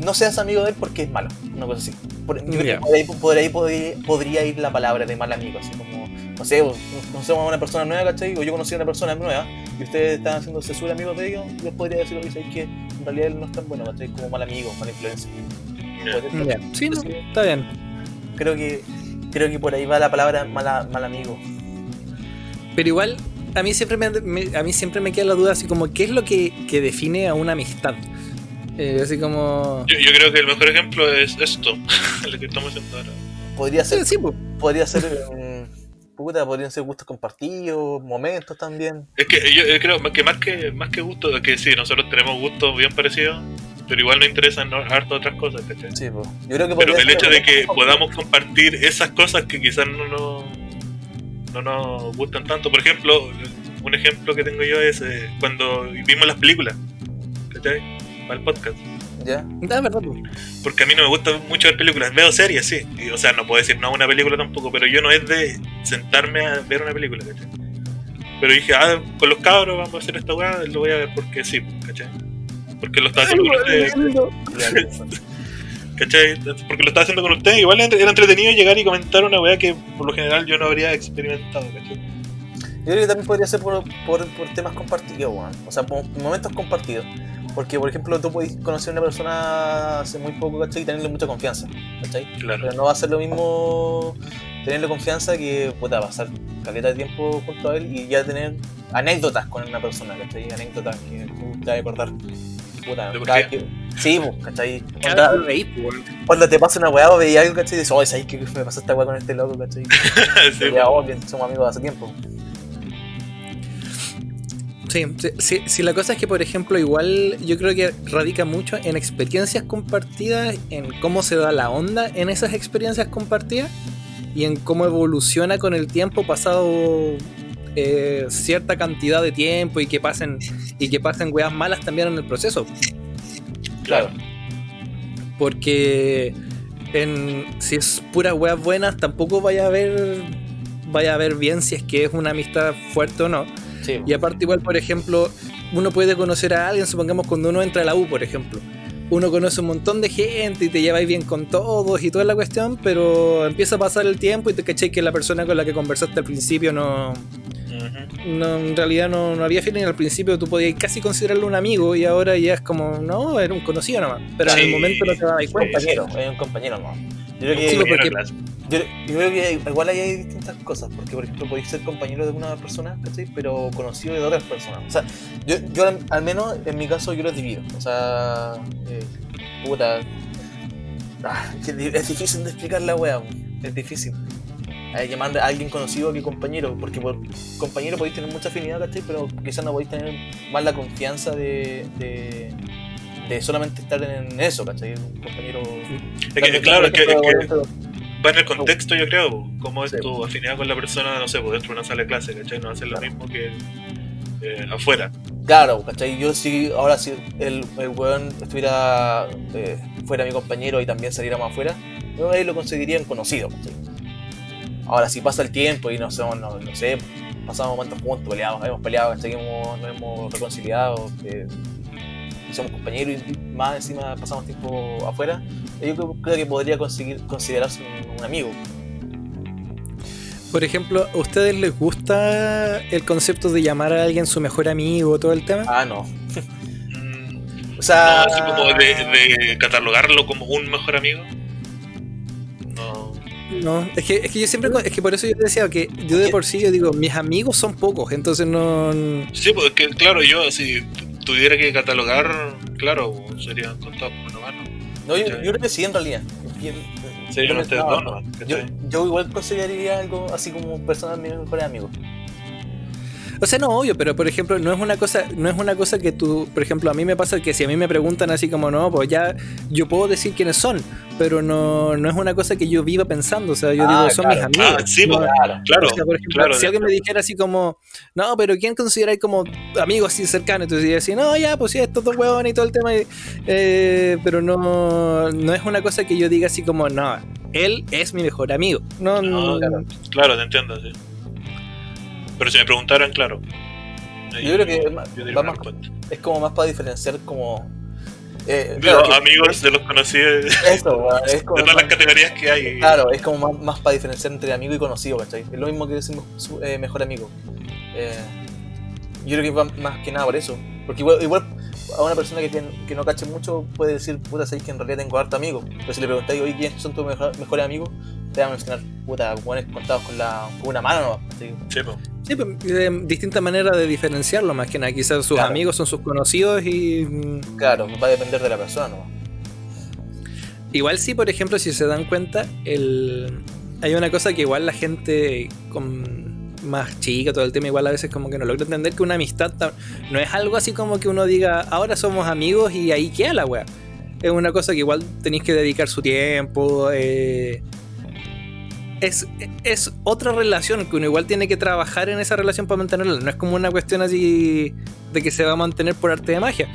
Speaker 2: no seas amigo de él porque es malo, una cosa así. Por, yo creo
Speaker 3: Ya.
Speaker 2: que por ahí, por ahí podría, podría ir la palabra de mal amigo, así como, no sé, vos conocemos a una persona nueva, ¿cachai? O yo conocí a una persona nueva y ustedes están haciendo censura amigos de ellos, yo podría decir, oye, ¿sabes que En realidad él no es tan bueno, ¿cachai? Como mal amigo, mala influencia.
Speaker 4: Ya.
Speaker 3: Sí, no,
Speaker 2: Sí.
Speaker 3: está bien.
Speaker 2: Creo que, creo que por ahí va la palabra mala, mal amigo.
Speaker 3: Pero igual, a mí siempre me, me- a mí siempre me queda la duda así como, ¿qué es lo que, que define a una amistad? Eh, así como...
Speaker 4: Yo, yo creo que el mejor ejemplo es esto, lo que estamos haciendo ahora.
Speaker 2: Podría ser,
Speaker 3: Sí, sí, pues.
Speaker 2: podría ser, mm, puta, podrían ser gustos compartidos, momentos también.
Speaker 4: Es que yo, yo creo que más que más que gusto, que sí, nosotros tenemos gustos bien parecidos, pero igual nos interesan ¿no? harto otras cosas, ¿cachai?
Speaker 2: Sí, pues. Yo creo que
Speaker 4: Pero el hecho de que podamos compartir esas cosas que quizás no nos, no nos gustan tanto. Por ejemplo, un ejemplo que tengo yo es eh, cuando vimos las películas, ¿cachai? Para el podcast.
Speaker 2: ¿Ya?
Speaker 3: Ah, verdad.
Speaker 4: Porque a mí no me gusta mucho ver películas, veo series, sí. Y, o sea, no puedo decir no a una película tampoco, pero yo no es de sentarme a ver una película, ¿cachai? Pero dije, ah, con los cabros vamos a hacer esta weá, lo voy a ver porque sí, ¿cachai? Porque lo estaba haciendo con ustedes, ¿cachai? Porque lo estaba haciendo con ustedes, igual era era entretenido llegar y comentar una weá que por lo general yo no habría experimentado, ¿cachai?
Speaker 2: Yo creo que también podría ser por, por, por temas compartidos, weón. O sea, por momentos compartidos. Porque, por ejemplo, tú puedes conocer a una persona hace muy poco, ¿cachai? Y tenerle mucha confianza, ¿cachai?
Speaker 4: Claro.
Speaker 2: Pero no va a ser lo mismo tenerle confianza que, puta, pasar caleta de tiempo junto a él y ya tener anécdotas con una persona, ¿cachai? Anécdotas que tú te vas a acordar. Puta,
Speaker 4: ¿De
Speaker 2: cada que- Sí, pues, ¿cachai?
Speaker 3: Cada
Speaker 2: Onda,
Speaker 3: pues.
Speaker 2: Cuando te pasa una weá o veis algo, ¿cachai? Y dices, oye, ¿sabes qué me pasó esta weá con este loco, ¿cachai?
Speaker 4: Sí,
Speaker 2: Y ya, oh, bien, somos amigos hace tiempo.
Speaker 3: Sí, sí, sí, sí, la cosa es que, por ejemplo, igual yo creo que radica mucho en experiencias compartidas, en cómo se da la onda en esas experiencias compartidas y en cómo evoluciona con el tiempo pasado eh, cierta cantidad de tiempo y que pasen y que pasen weas malas también en el proceso.
Speaker 2: Claro.
Speaker 3: Porque en, si es puras weas buenas, tampoco vaya a ver vaya a ver bien si es que es una amistad fuerte o no. Y aparte igual, por ejemplo, uno puede conocer a alguien, supongamos cuando uno entra a la U, por ejemplo. Uno conoce un montón de gente y te lleváis bien con todos y toda la cuestión, pero empieza a pasar el tiempo y te caché que la persona con la que conversaste al principio no. No en realidad no, no había feeling al principio, tú podías casi considerarlo un amigo y ahora ya es como, no, era un conocido nomás. Pero en el momento no te dabas cuenta.
Speaker 2: compañero, es un compañero, ¿no? Yo creo que,
Speaker 3: Sí, porque-
Speaker 2: yo, yo creo que igual ahí hay distintas cosas, porque por ejemplo podéis ser compañero de una persona, ¿cachai? Pero conocido de otras personas. O sea, yo, yo al, al menos en mi caso yo lo divido. O sea, eh, puta. ah, es difícil de explicar la wea, es difícil. Eh, llamar a alguien conocido que compañero, porque por compañero podéis tener mucha afinidad, ¿cachai? Pero quizás no podéis tener más la confianza de, de, de solamente estar en eso, ¿cachai? Un compañero.
Speaker 4: Es que, claro, es que, es que va en el contexto, yo creo, cómo es
Speaker 2: Sí.
Speaker 4: tu afinidad con la persona, no sé, pues dentro de una sala de clase, ¿cachai? No ser lo
Speaker 2: Claro.
Speaker 4: mismo que eh, afuera.
Speaker 2: Claro, ¿cachai? Yo si ahora si el, el weón estuviera eh, fuera mi compañero y también saliéramos afuera, yo ahí lo conseguiría en conocido, ¿cachai? Ahora si pasa el tiempo y no, somos, no, no sé, pasamos momentos juntos, peleamos, hemos peleado. Hemos- nos hemos reconciliado, eh, y somos compañeros y más encima pasamos tiempo afuera, yo creo, creo que podría conseguir considerarse un, un amigo.
Speaker 3: Por ejemplo, ¿a ustedes les gusta el concepto de llamar a alguien su mejor amigo, todo el tema?
Speaker 2: Ah, no. O sea,
Speaker 4: no, así como de, de catalogarlo como un mejor amigo. No.
Speaker 3: Es que, es que yo siempre, es que por eso yo te decía que yo de por sí, yo digo, mis amigos son pocos, entonces no...
Speaker 4: Sí, pues que claro, yo si tu- tuviera que catalogar, claro, serían contados por una mano.
Speaker 2: no, yo, yo creo que sí en realidad.
Speaker 4: Serían
Speaker 2: yo- no,
Speaker 4: dos
Speaker 2: no.
Speaker 4: nomás,
Speaker 2: Yo, yo igual consideraría algo así como personas mis mejores amigos.
Speaker 3: O sea, no, obvio, pero por ejemplo, no es una cosa, no es una cosa que tú, por ejemplo, a mí me pasa que si a mí me preguntan así como no, pues ya yo puedo decir quiénes son, pero no, no es una cosa que yo viva pensando, o sea, yo
Speaker 2: Ah,
Speaker 3: digo, son
Speaker 2: claro.
Speaker 3: mis amigos.
Speaker 4: Ah, sí,
Speaker 3: No,
Speaker 4: pues,
Speaker 2: Claro.
Speaker 4: claro,
Speaker 3: o sea, por ejemplo,
Speaker 4: claro.
Speaker 3: si alguien me dijera así como, no, pero ¿quién consideráis como amigos así cercanos? Entonces yo decía, no, ya, pues sí, estos dos huevones y todo el tema, y- eh, pero no, no es una cosa que yo diga así como, no, él es mi mejor amigo. No,
Speaker 4: No,
Speaker 3: no,
Speaker 2: claro.
Speaker 4: Claro, te entiendo, sí. Pero si me preguntaran, claro. ahí
Speaker 2: Yo creo que es
Speaker 4: yo
Speaker 2: va más- como más para diferenciar como Eh,
Speaker 4: De
Speaker 2: claro,
Speaker 4: los
Speaker 2: que-
Speaker 4: amigos, de los conocidos, de
Speaker 2: Eso, es como.
Speaker 4: todas las categorías que hay.
Speaker 2: Claro, es como más, más para diferenciar entre amigo y conocido, ¿cachai? Es lo mismo que decir su- eh, mejor amigo. Eh, yo creo que va más que nada por eso. Porque igual, igual a una persona que, tiene- que no cache mucho puede decir, puta, sabéis que en realidad tengo harto amigos. Pero si le preguntáis, oye, ¿quiénes son tus mejor- mejores amigos? Te van a mencionar, puta, buenos contados con, la, con una mano, ¿no?
Speaker 4: Sí, po.
Speaker 3: Sí, pues, eh, distintas maneras de diferenciarlo, más que nada. Quizás sus
Speaker 2: Claro.
Speaker 3: amigos son sus conocidos y. mm,
Speaker 2: Claro, va a depender de la persona, ¿no?
Speaker 3: Igual sí, por ejemplo, si se dan cuenta, el... hay una cosa que igual la gente con más chica, todo el tema, igual a veces como que no logra entender que una amistad ta- no es algo así como que uno diga, ahora somos amigos y ahí queda la wea. Es una cosa que igual tenéis que dedicar su tiempo. eh, Es, es otra relación que uno igual tiene que trabajar en esa relación para mantenerla. No es como una cuestión así de que se va a mantener por arte de magia.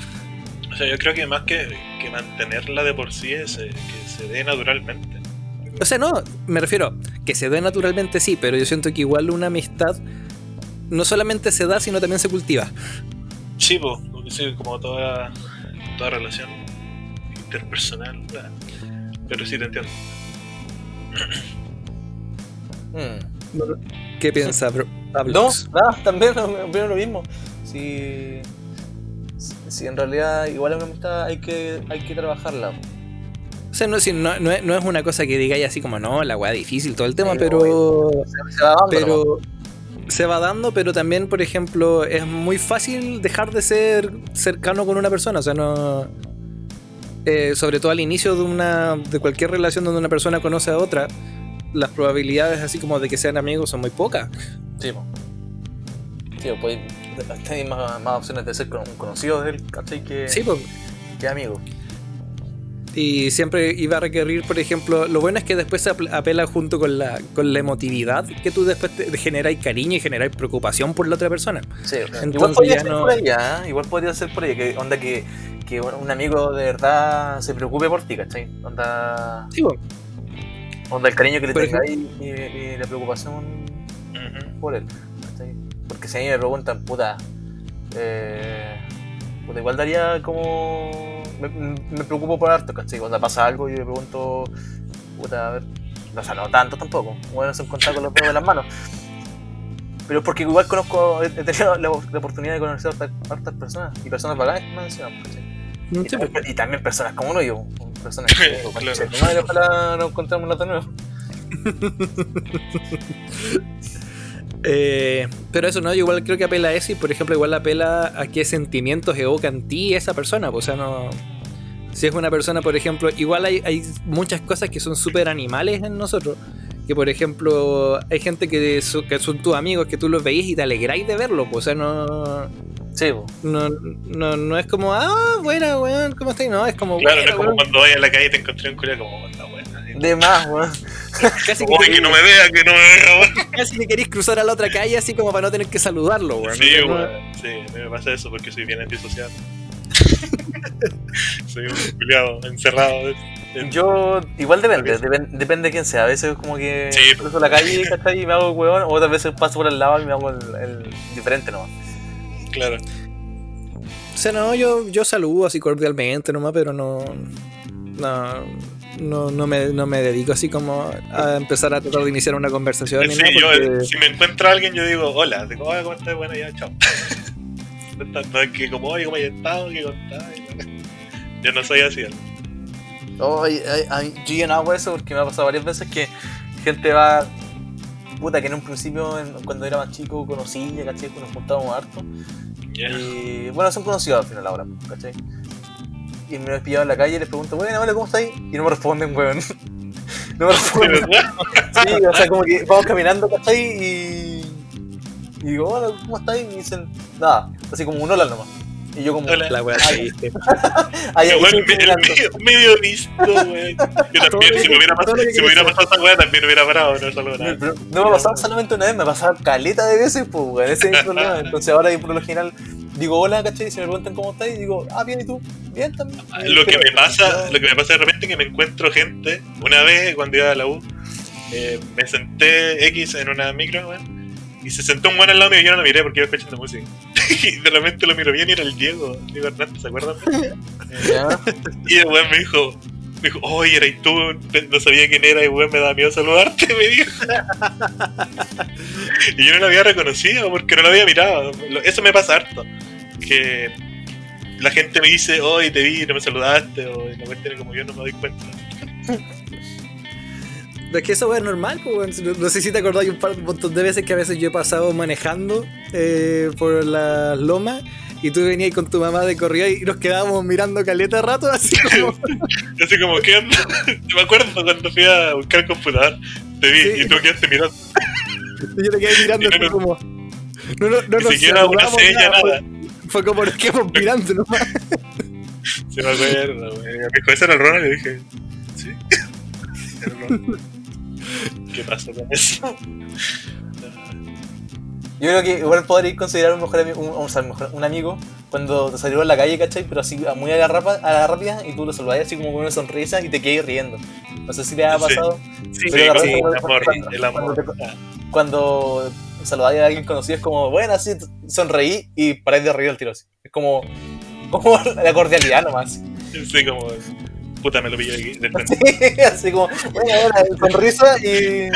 Speaker 4: O sea, yo creo que más que, que mantenerla de por sí es eh, que se dé naturalmente.
Speaker 3: O sea, no, me refiero que se dé naturalmente sí, pero yo siento que igual una amistad no solamente se da, sino también se cultiva.
Speaker 4: Sí, po, sí, como toda, toda relación interpersonal. Pero sí te entiendo.
Speaker 2: Mm.
Speaker 3: ¿Qué piensa Bro- Pablo?
Speaker 2: No, nada, también opino lo mismo. Si, si en realidad igual es una amistad hay que, hay que trabajarla.
Speaker 3: O sea, no, si- no, no es, no es una cosa que digáis así como, no, la weá difícil, todo el tema,
Speaker 2: Pero,
Speaker 3: pero.
Speaker 2: Se, se va dando.
Speaker 3: Pero. Se va dando, pero también, por ejemplo, es muy fácil dejar de ser cercano con una persona. O sea, no. eh, sobre todo al inicio de una. de cualquier relación donde una persona conoce a otra, las probabilidades así como de que sean amigos son muy pocas.
Speaker 2: Sí, po. Sí, podéis- tenéis más, más opciones de ser con- un conocido de él, ¿cachai? Que,
Speaker 3: Sí, pues.
Speaker 2: que amigo.
Speaker 3: Y siempre iba a requerir, por ejemplo, lo bueno es que después se apela junto con la, con la emotividad que tú después te generáis cariño y generáis preocupación por la otra persona.
Speaker 2: Sí,
Speaker 3: Entonces
Speaker 2: igual podría
Speaker 3: ya
Speaker 2: ser
Speaker 3: no-
Speaker 2: por ahí, ¿ah? Igual podría ser por ahí, que onda que, que un amigo de verdad se preocupe por ti, ¿cachai? Onda,
Speaker 3: Sí, pues.
Speaker 2: Onda el cariño que le tengáis y, y la preocupación por él, ¿cachai? Porque si a mí me preguntan, puta, eh, puta igual daría como... Me, me preocupo por harto, ¿cachai? Cuando pasa algo yo me pregunto, puta, a ver, o sea, no tanto tampoco, bueno, se encontrar con los dedos de las manos. Pero porque igual conozco, he tenido la, la oportunidad de conocer a hartas, personas y personas bacanas que me mencionan, ¿cachai? Y,
Speaker 3: Sí, pues.
Speaker 2: también, y también personas como uno, yo, personas que digo,
Speaker 4: Claro.
Speaker 2: "Conche tu madre, ojalá nos encontremos de nuevo.
Speaker 3: Eh, pero eso no, yo igual creo que apela a eso y por ejemplo igual apela a qué sentimientos evoca en ti esa persona, pues, o sea, no... Si es una persona, por ejemplo, igual hay, hay muchas cosas que son súper animales en nosotros, que por ejemplo hay gente que, su- que son tus amigos, que tú los veís y te alegráis de verlo, pues, o sea, no...
Speaker 2: Sí.
Speaker 3: No, no, no es como, ah, buena, weón, ¿cómo estás? No, es como,
Speaker 4: Claro, no
Speaker 3: "Buena,
Speaker 4: es como
Speaker 3: weón".
Speaker 4: cuando vayas a la calle y te encontré un culia como, está buena.
Speaker 2: de más, weón.
Speaker 3: Casi que,
Speaker 4: que no me vea, que no me vea, weón.
Speaker 3: casi que queréis cruzar a la otra calle así como para no tener que saludarlo, weón.
Speaker 4: Sí,
Speaker 3: No-
Speaker 4: weón. Sí, a mí me pasa eso porque soy bien antisocial. soy un culiado encerrado. en-
Speaker 2: Yo, igual depende, depen- depende de quién sea. A veces como que
Speaker 4: Sí,
Speaker 2: cruzo la calle ¿cachai? y me hago el huevón, o otras veces paso por el lado y me hago el, el diferente nomás.
Speaker 4: Claro.
Speaker 3: O sea, no, yo, yo saludo así cordialmente nomás, pero no. No. No, no, me, no me dedico así como a empezar a tratar de iniciar una conversación. ni
Speaker 4: Sí, yo,
Speaker 3: porque-
Speaker 4: si me encuentro a alguien, yo digo, hola, digo, hola, ¿cómo estás? Bueno, ya, chao. No no es que como, oye, ¿cómo has estado? ¿Qué contás? Yo no soy así.
Speaker 2: Ay, ay, ay, yo ya no hago eso porque me ha pasado varias veces que gente va. Puta, que en un principio, en- cuando era más chico, conocía, ¿cachai? Que nos juntábamos harto. Y bueno, son conocidos al final ahora, ¿cachai? Y me he pillado en la calle y les pregunto, bueno, hola, ¿cómo estáis? Y no me responden, weón. No me
Speaker 4: ¿De
Speaker 2: responden. Sí, o sea, como que vamos caminando, ¿cachai? Y. Y digo, hola, ¿cómo estáis? Y me dicen, nada, así como un hola nomás. Y yo como,
Speaker 4: Hola.
Speaker 3: La
Speaker 2: Ay.
Speaker 3: triste.
Speaker 2: ay,
Speaker 4: El medio, medio listo, weón. Yo también, si me hubiera, pasado, si me hubiera pasado esa weá, también hubiera parado, no solo nada.
Speaker 2: Pero no me ha pasado solamente una vez, me ha pasado caleta de veces, pues, weón. Ese es el problema. Entonces ahora, por lo general, digo hola, ¿cachai? Y si me preguntan cómo estáis, digo, ah, bien, ¿y tú? Bien también.
Speaker 4: Lo que me pasa, lo que me pasa de repente es que me encuentro gente, una vez cuando iba a la U, eh, me senté X en una micro, weón, y se sentó un weón al lado mío y yo no lo miré porque iba escuchando música. y de repente lo miro bien y era el Diego, Diego Hernández, ¿se acuerdan?
Speaker 2: Ya.
Speaker 4: Y el weón me dijo, me dijo, oye, eras tú, no sabía quién era y weón me da miedo saludarte, me dijo. y yo no lo había reconocido porque no lo había mirado. Eso me pasa harto. Que la gente me dice, oye, te vi, no me saludaste, o la cuestión es como yo no me doy cuenta.
Speaker 3: Es que eso es normal, pues. No, no sé si te acordás un par un montón de veces que a veces yo he pasado manejando eh, por las lomas y tú venías con tu mamá de corrida y nos quedábamos mirando caleta rato, así como.
Speaker 4: Así como, ¿qué onda? Me acuerdo cuando fui a buscar el computador, te vi
Speaker 3: Sí.
Speaker 4: y tú quedaste mirando,
Speaker 3: y yo te quedé mirando
Speaker 4: no
Speaker 3: como. No, no, no
Speaker 4: ni siquiera una seña,
Speaker 3: nada,
Speaker 4: nada.
Speaker 3: Fue, fue como nos quedamos mirando nomás.
Speaker 4: Se me acuerdo, güey. Me dijo, ¿ese era el Ronald? Y dije, sí. Era el Ronald. ¿Qué pasó con eso?
Speaker 2: Yo creo que igual podríais considerar un mejor amigo, un, o sea, mejor- un amigo cuando te salió en la calle, ¿cachai? Pero así muy a la, rapa- a la rápida y tú lo saludás así como con una sonrisa y te quedas riendo. No sé si te ha
Speaker 4: Sí.
Speaker 2: pasado.
Speaker 3: Sí,
Speaker 2: la
Speaker 4: sí,
Speaker 2: verdad,
Speaker 4: el amor,
Speaker 2: cuando-
Speaker 4: el amor.
Speaker 2: cuando te- Cuando saludáis a alguien conocido es como, bueno, así sonreí y paráis de reír al tiro así. Es como, como la cordialidad nomás.
Speaker 4: Sí, como, puta, me lo pillé aquí. de frente.
Speaker 2: así como, bueno, bueno, sonrisa y.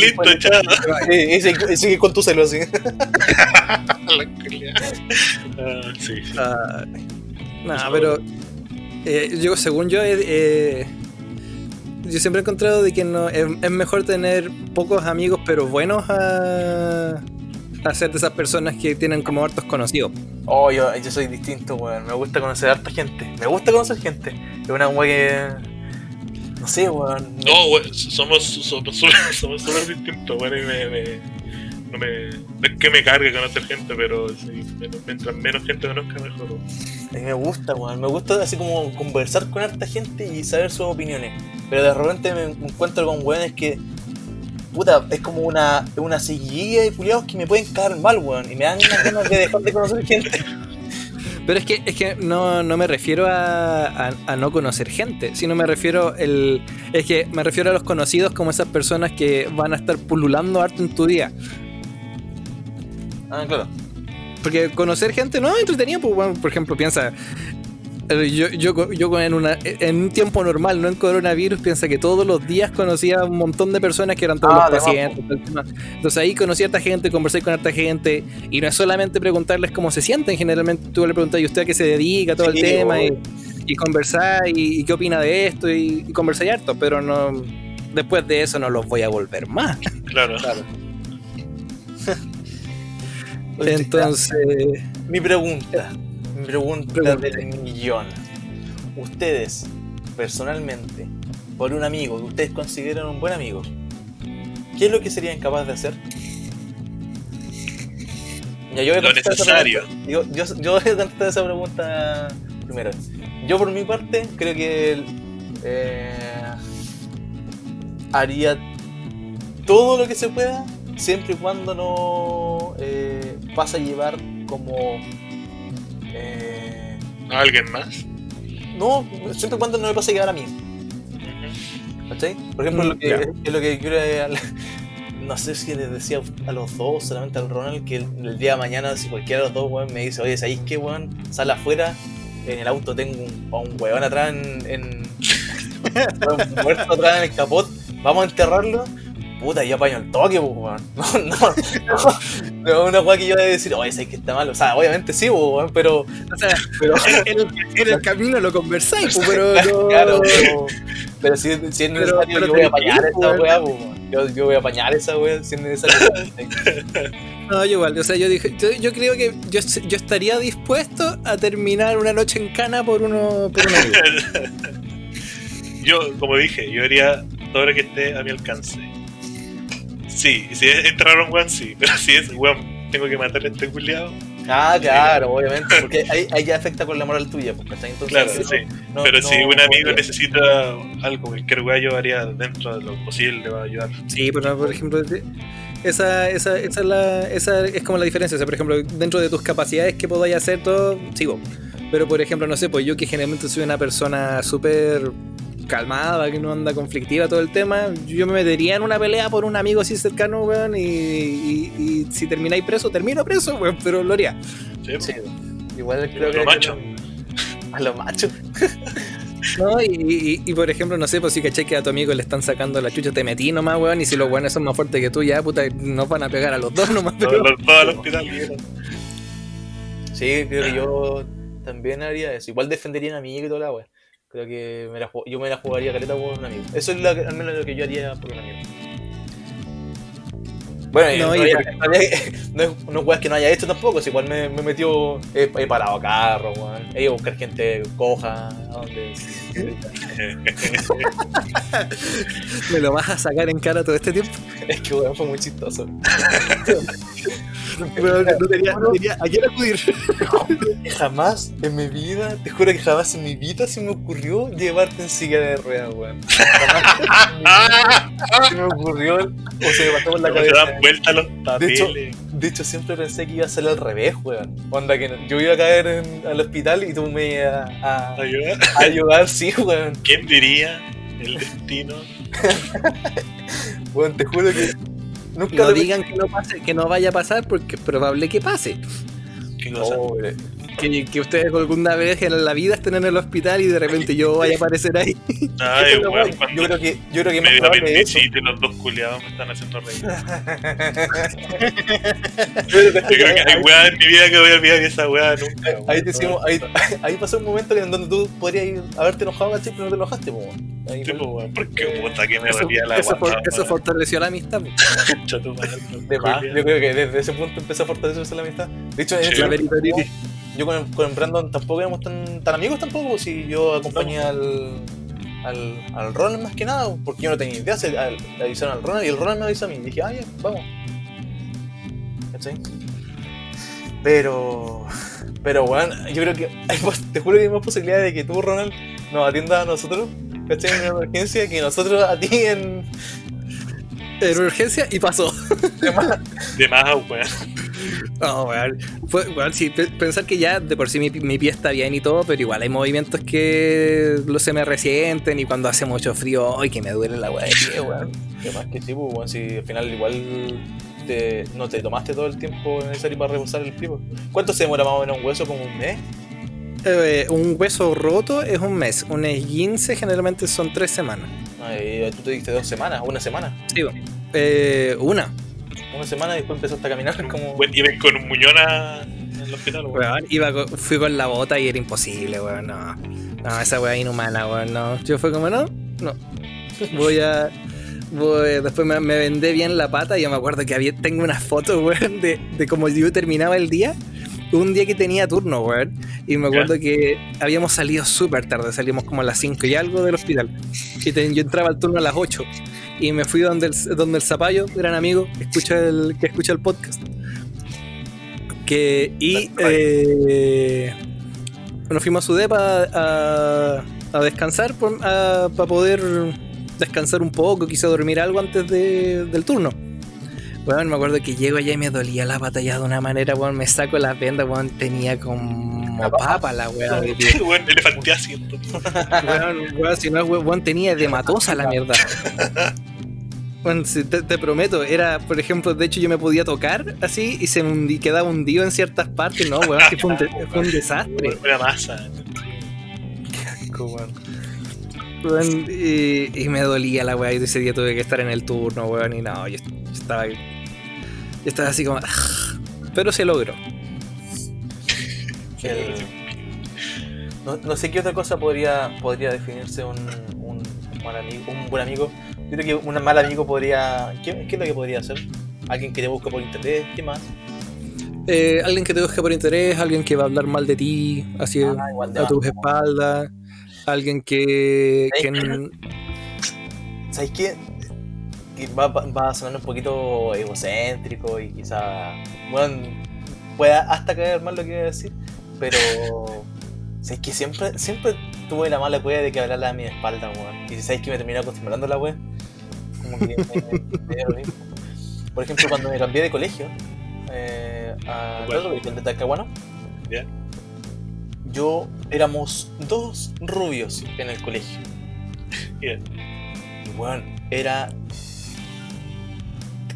Speaker 4: Listo, chao.
Speaker 2: y, sigue- y sigue con tu celo así.
Speaker 4: La. Ah, sí, sí.
Speaker 3: Ah, pero eh, yo, según yo, eh, eh, yo siempre he encontrado de que no es, es mejor tener pocos amigos, pero buenos a, a ser de esas personas que tienen como hartos conocidos.
Speaker 2: Oh, yo, yo soy distinto, weón. Me gusta conocer a harta gente. Me gusta conocer gente. Es una weá que. No sé, weón.
Speaker 4: No, güey, somos somos súper somos distintos, bueno, y me, me, no me, no es que me cargue conocer gente, pero sí, mientras menos gente conozca, mejor.
Speaker 2: A mí me gusta, weón. Me gusta así como conversar con harta gente y saber sus opiniones. Pero de repente me encuentro con weones que. Puta, es como una, una seguidilla de culiados que me pueden caer mal, weón. Y me dan unas ganas de dejar de conocer gente.
Speaker 3: Pero es que, es que no, no me refiero a, a- a no conocer gente, sino me refiero el, es que me refiero a los conocidos como esas personas que van a estar pululando harto en tu día.
Speaker 2: Ah, claro.
Speaker 3: Porque conocer gente no es entretenido, pues, bueno, por ejemplo, piensa. Yo, yo, yo en, una, en un tiempo normal, no en coronavirus, piensa que todos los días conocía a un montón de personas que eran todos
Speaker 2: Ah,
Speaker 3: los pacientes. Entonces ahí conocí a esta gente, conversé con esta gente, y no es solamente preguntarles cómo se sienten, generalmente tú le preguntas, ¿y usted a qué se dedica? Todo
Speaker 2: Sí,
Speaker 3: el tema, y, y conversar, y, y qué opina de esto, y, y conversar harto, pero no. Después de eso no los voy a volver más.
Speaker 4: Claro.
Speaker 2: Claro.
Speaker 3: Entonces.
Speaker 2: Mi pregunta, pregunta
Speaker 3: Pregunte.
Speaker 2: del millón. Ustedes, personalmente, por un amigo que ustedes consideran un buen amigo, ¿qué es lo que serían capaces de hacer? Ya, yo voy a
Speaker 4: Lo necesario.
Speaker 2: pregunta. Yo, yo, yo voy a contestar esa pregunta primero. Yo por mi parte creo que eh, haría todo lo que se pueda siempre y cuando no eh, pasa a llevar como eh,
Speaker 4: ¿Alguien más?
Speaker 2: no siempre y cuando no me pasa a llevar a mí. ¿cachai? por ejemplo
Speaker 3: Mm,
Speaker 2: lo que,
Speaker 3: ya.
Speaker 2: es lo que quiero no sé si les decía a los dos solamente al Ronald que el, el día de mañana si cualquiera de los dos weón, me dice oye ¿sabéis qué weón? sal afuera en el auto tengo un, a un weón atrás en, en muerto atrás en el capot vamos a enterrarlo puta yo apaño el toque pues, weón no no no, no una weá que yo voy a decir oye ¿sabéis que está mal? o sea obviamente sí pues, weón pero
Speaker 3: O sea,
Speaker 2: pero
Speaker 3: en, en el camino lo conversáis, pues, pero no.
Speaker 2: Claro, pero, pero si, si es necesario,
Speaker 3: pero
Speaker 2: yo voy a apañar esa weá, weón. yo, yo voy a apañar esa weá si es necesario.
Speaker 3: No, yo igual, o sea, yo dije, yo, yo creo que yo, yo estaría dispuesto a terminar una noche en cana por uno, por un amigo.
Speaker 4: yo, como dije, yo haría todo lo que esté a mi alcance. Sí, si es entrar a un weón, sí. Pero si es weón, tengo que matar a este culiado.
Speaker 2: ah, claro, obviamente, porque ahí, ahí ya afecta con la moral tuya, ¿cachai? Entonces,
Speaker 4: Claro,
Speaker 2: no-
Speaker 4: sí.
Speaker 2: no-
Speaker 4: Pero
Speaker 2: no
Speaker 4: si un amigo necesita algo, cualquier weá yo haría dentro de lo posible, le va a ayudar.
Speaker 3: Sí, pero por ejemplo, esa, esa, esa, es la, esa es como la diferencia. O sea, por ejemplo, dentro de tus capacidades que podáis hacer todo, sigo. Pero por ejemplo, no sé, pues yo que generalmente soy una persona súper calmada, que no anda conflictiva todo el tema, yo me metería en una pelea por un amigo así cercano, weón, y, y- y si termináis preso, termino preso, weón, pero lo haría.
Speaker 4: Sí,
Speaker 2: Sí, igual creo
Speaker 4: lo
Speaker 2: que.
Speaker 4: macho.
Speaker 2: A lo macho.
Speaker 3: No, y, y- y, por ejemplo, no sé, pues si caché que a tu amigo le están sacando la chucha, te metí nomás, weón, y si los weones son más fuertes que tú, ya, puta, nos van a pegar a los dos nomás. Pero-
Speaker 4: lo- todo el hospital.
Speaker 2: Sí, creo que yo también haría eso. Igual defendería a un amigo y toda la wea. Creo que me la ju- yo me la jugaría caleta por un amigo. Eso es lo que- al menos lo que yo haría por un amigo. Bueno,
Speaker 3: No,
Speaker 2: no es no es weas que no haya hecho tampoco, si igual me, me metió, he, he parado carro, weón. He ido a buscar gente coja, a donde.
Speaker 3: ¿Me lo vas a sacar en cara todo este tiempo?
Speaker 2: Es que weón fue muy chistoso.
Speaker 3: No tenía, no tenía a quién acudir.
Speaker 2: Jamás en mi vida, te juro que jamás en mi vida se me ocurrió llevarte en silla de ruedas, weón. Jamás se me ocurrió, o se me pasó por la
Speaker 4: se
Speaker 2: cabeza.
Speaker 4: dan vuelta los
Speaker 2: De hecho,
Speaker 4: papeles.
Speaker 2: de hecho, siempre pensé que iba a ser al revés, weón. Onda que yo iba a caer en- al hospital y tú me ibas a, a,
Speaker 4: Ayuda.
Speaker 2: a ayudar, sí, weón.
Speaker 4: ¿Quién diría? El destino.
Speaker 2: Weón, te juro que nunca
Speaker 3: No
Speaker 2: lo
Speaker 3: digan que no pase, que no vaya a pasar, porque es probable que pase.
Speaker 4: ¿Qué cosa?
Speaker 2: Oh, weón.
Speaker 3: Que, que ustedes alguna vez en la vida estén en el hospital y de repente yo vaya a aparecer ahí.
Speaker 4: Ay, weón, cuando
Speaker 2: yo creo que yo creo que es
Speaker 4: me dio apendicitis, los dos culiados me están haciendo reír.
Speaker 2: Yo
Speaker 4: creo que hay weá en mi vida que voy a olvidar y esa weá nunca.
Speaker 2: Ahí
Speaker 4: weón.
Speaker 2: decimos, ahí, ahí pasó un momento en donde tú podrías ir, haberte enojado, ¿cachai? Pero no te enojaste, po. weón. Ahí
Speaker 4: Sí,
Speaker 2: fue-
Speaker 4: pues, weón, porque puta que me
Speaker 3: Eso,
Speaker 4: la
Speaker 3: eso for- eso fortaleció la amistad. po.
Speaker 2: Yo creo que desde ese punto empezó a fortalecerse la amistad. De hecho, en
Speaker 4: Sí.
Speaker 3: La
Speaker 2: tiempo,
Speaker 3: veritoritis.
Speaker 2: Yo con Brandon tampoco éramos tan, tan amigos tampoco, si yo acompañé al, al, al Ronald más que nada, porque yo no tenía idea, se, al- le avisaron al Ronald y el Ronald me avisó a mí, y dije, ah, ya, vamos. ¿Cachai? Pero, pero bueno, yo creo que, hay te juro que hay más posibilidades de que tú, Ronald, nos atiendas a nosotros, ¿cachai? En una emergencia, que nosotros a ti en...
Speaker 3: En urgencia y pasó.
Speaker 4: De más, weón.
Speaker 3: No, weón. Weón, sí, pensar que ya de por sí mi, mi pie está bien y todo, pero igual hay movimientos que lo se me resienten y cuando hace mucho frío, ay, que me duele la weá de pie, weón.
Speaker 2: Que más que sí, pues, bueno, si al final igual te- no te tomaste todo el tiempo necesario para reposar el pie. pues. ¿Cuánto se demora más o menos un hueso? ¿Como un mes?
Speaker 3: Eh, un hueso roto es un mes, un esguince generalmente son tres semanas.
Speaker 2: Ay, tú te diste dos semanas, una semana.
Speaker 3: Sí, weón. eh, una.
Speaker 2: Una semana y después empezaste a caminar como...
Speaker 4: Weón, Iban con un muñón a- en el hospital, weón.
Speaker 3: Weón, iba con- fui con la bota y era imposible, weón, no. No, esa weá inhumana, weón, no. Yo fue como, no, no. Voy a. Voy, después me, me vendé bien la pata y yo me acuerdo que había, tengo unas fotos, weón, de, de cómo yo terminaba el día. Un día que tenía turno, weón. Y me acuerdo que habíamos salido súper tarde, salimos como a las 5 y algo del hospital. Y te- yo entraba al turno a las 8. Y me fui donde el, donde el zapallo, gran amigo, que escucha el, que escucha el podcast. Que, y eh, nos fuimos a su depa a, a descansar para poder descansar un poco, quise dormir algo antes de- del turno. Bueno, me acuerdo que llego allá y me dolía la batalla de una manera, weón, me saco las vendas, weón, tenía como papa la weá de pie.
Speaker 4: Weón, elefanté asiento.
Speaker 3: Weón, weón, si no, weón, tenía hematosa la mierda. Bueno, si te, te prometo, era, por ejemplo, de hecho yo me podía tocar así y se me quedaba hundido en ciertas partes, no, weón, sí fue un, fue un desastre.
Speaker 4: Una masa.
Speaker 2: weón.
Speaker 3: Weón, y, y me dolía la weá y ese día tuve que estar en el turno, weón, y no, yo, yo estaba, yo estaba así como... Pero se logró.
Speaker 2: El- No, no sé qué otra cosa podría, podría definirse un, un, mal amigo, un buen amigo. Yo creo que un mal amigo podría... ¿qué, qué es lo que podría hacer? Alguien que te busca por interés, ¿qué más?
Speaker 3: Eh, alguien que te busque por interés, alguien que va a hablar mal de ti, así
Speaker 2: Ah,
Speaker 3: a tus espaldas, alguien que...
Speaker 2: ¿Sabes qué? Que va, va- va a sonar un poquito egocéntrico y quizá, bueno, pueda hasta caer mal lo que voy a decir, pero ¿sabes que siempre, siempre tuve la mala cueva de que hablarla a mi espalda, weón? Y ¿sabes que me terminé acostumbrando a la wea? Como que me, me dio lo mismo. Por ejemplo, cuando me cambié de colegio, eh, a
Speaker 4: ¿Cuál?
Speaker 2: otro colegio, el de Talcahuano, yo éramos dos rubios en el colegio.
Speaker 4: Bien.
Speaker 2: Y bueno, era.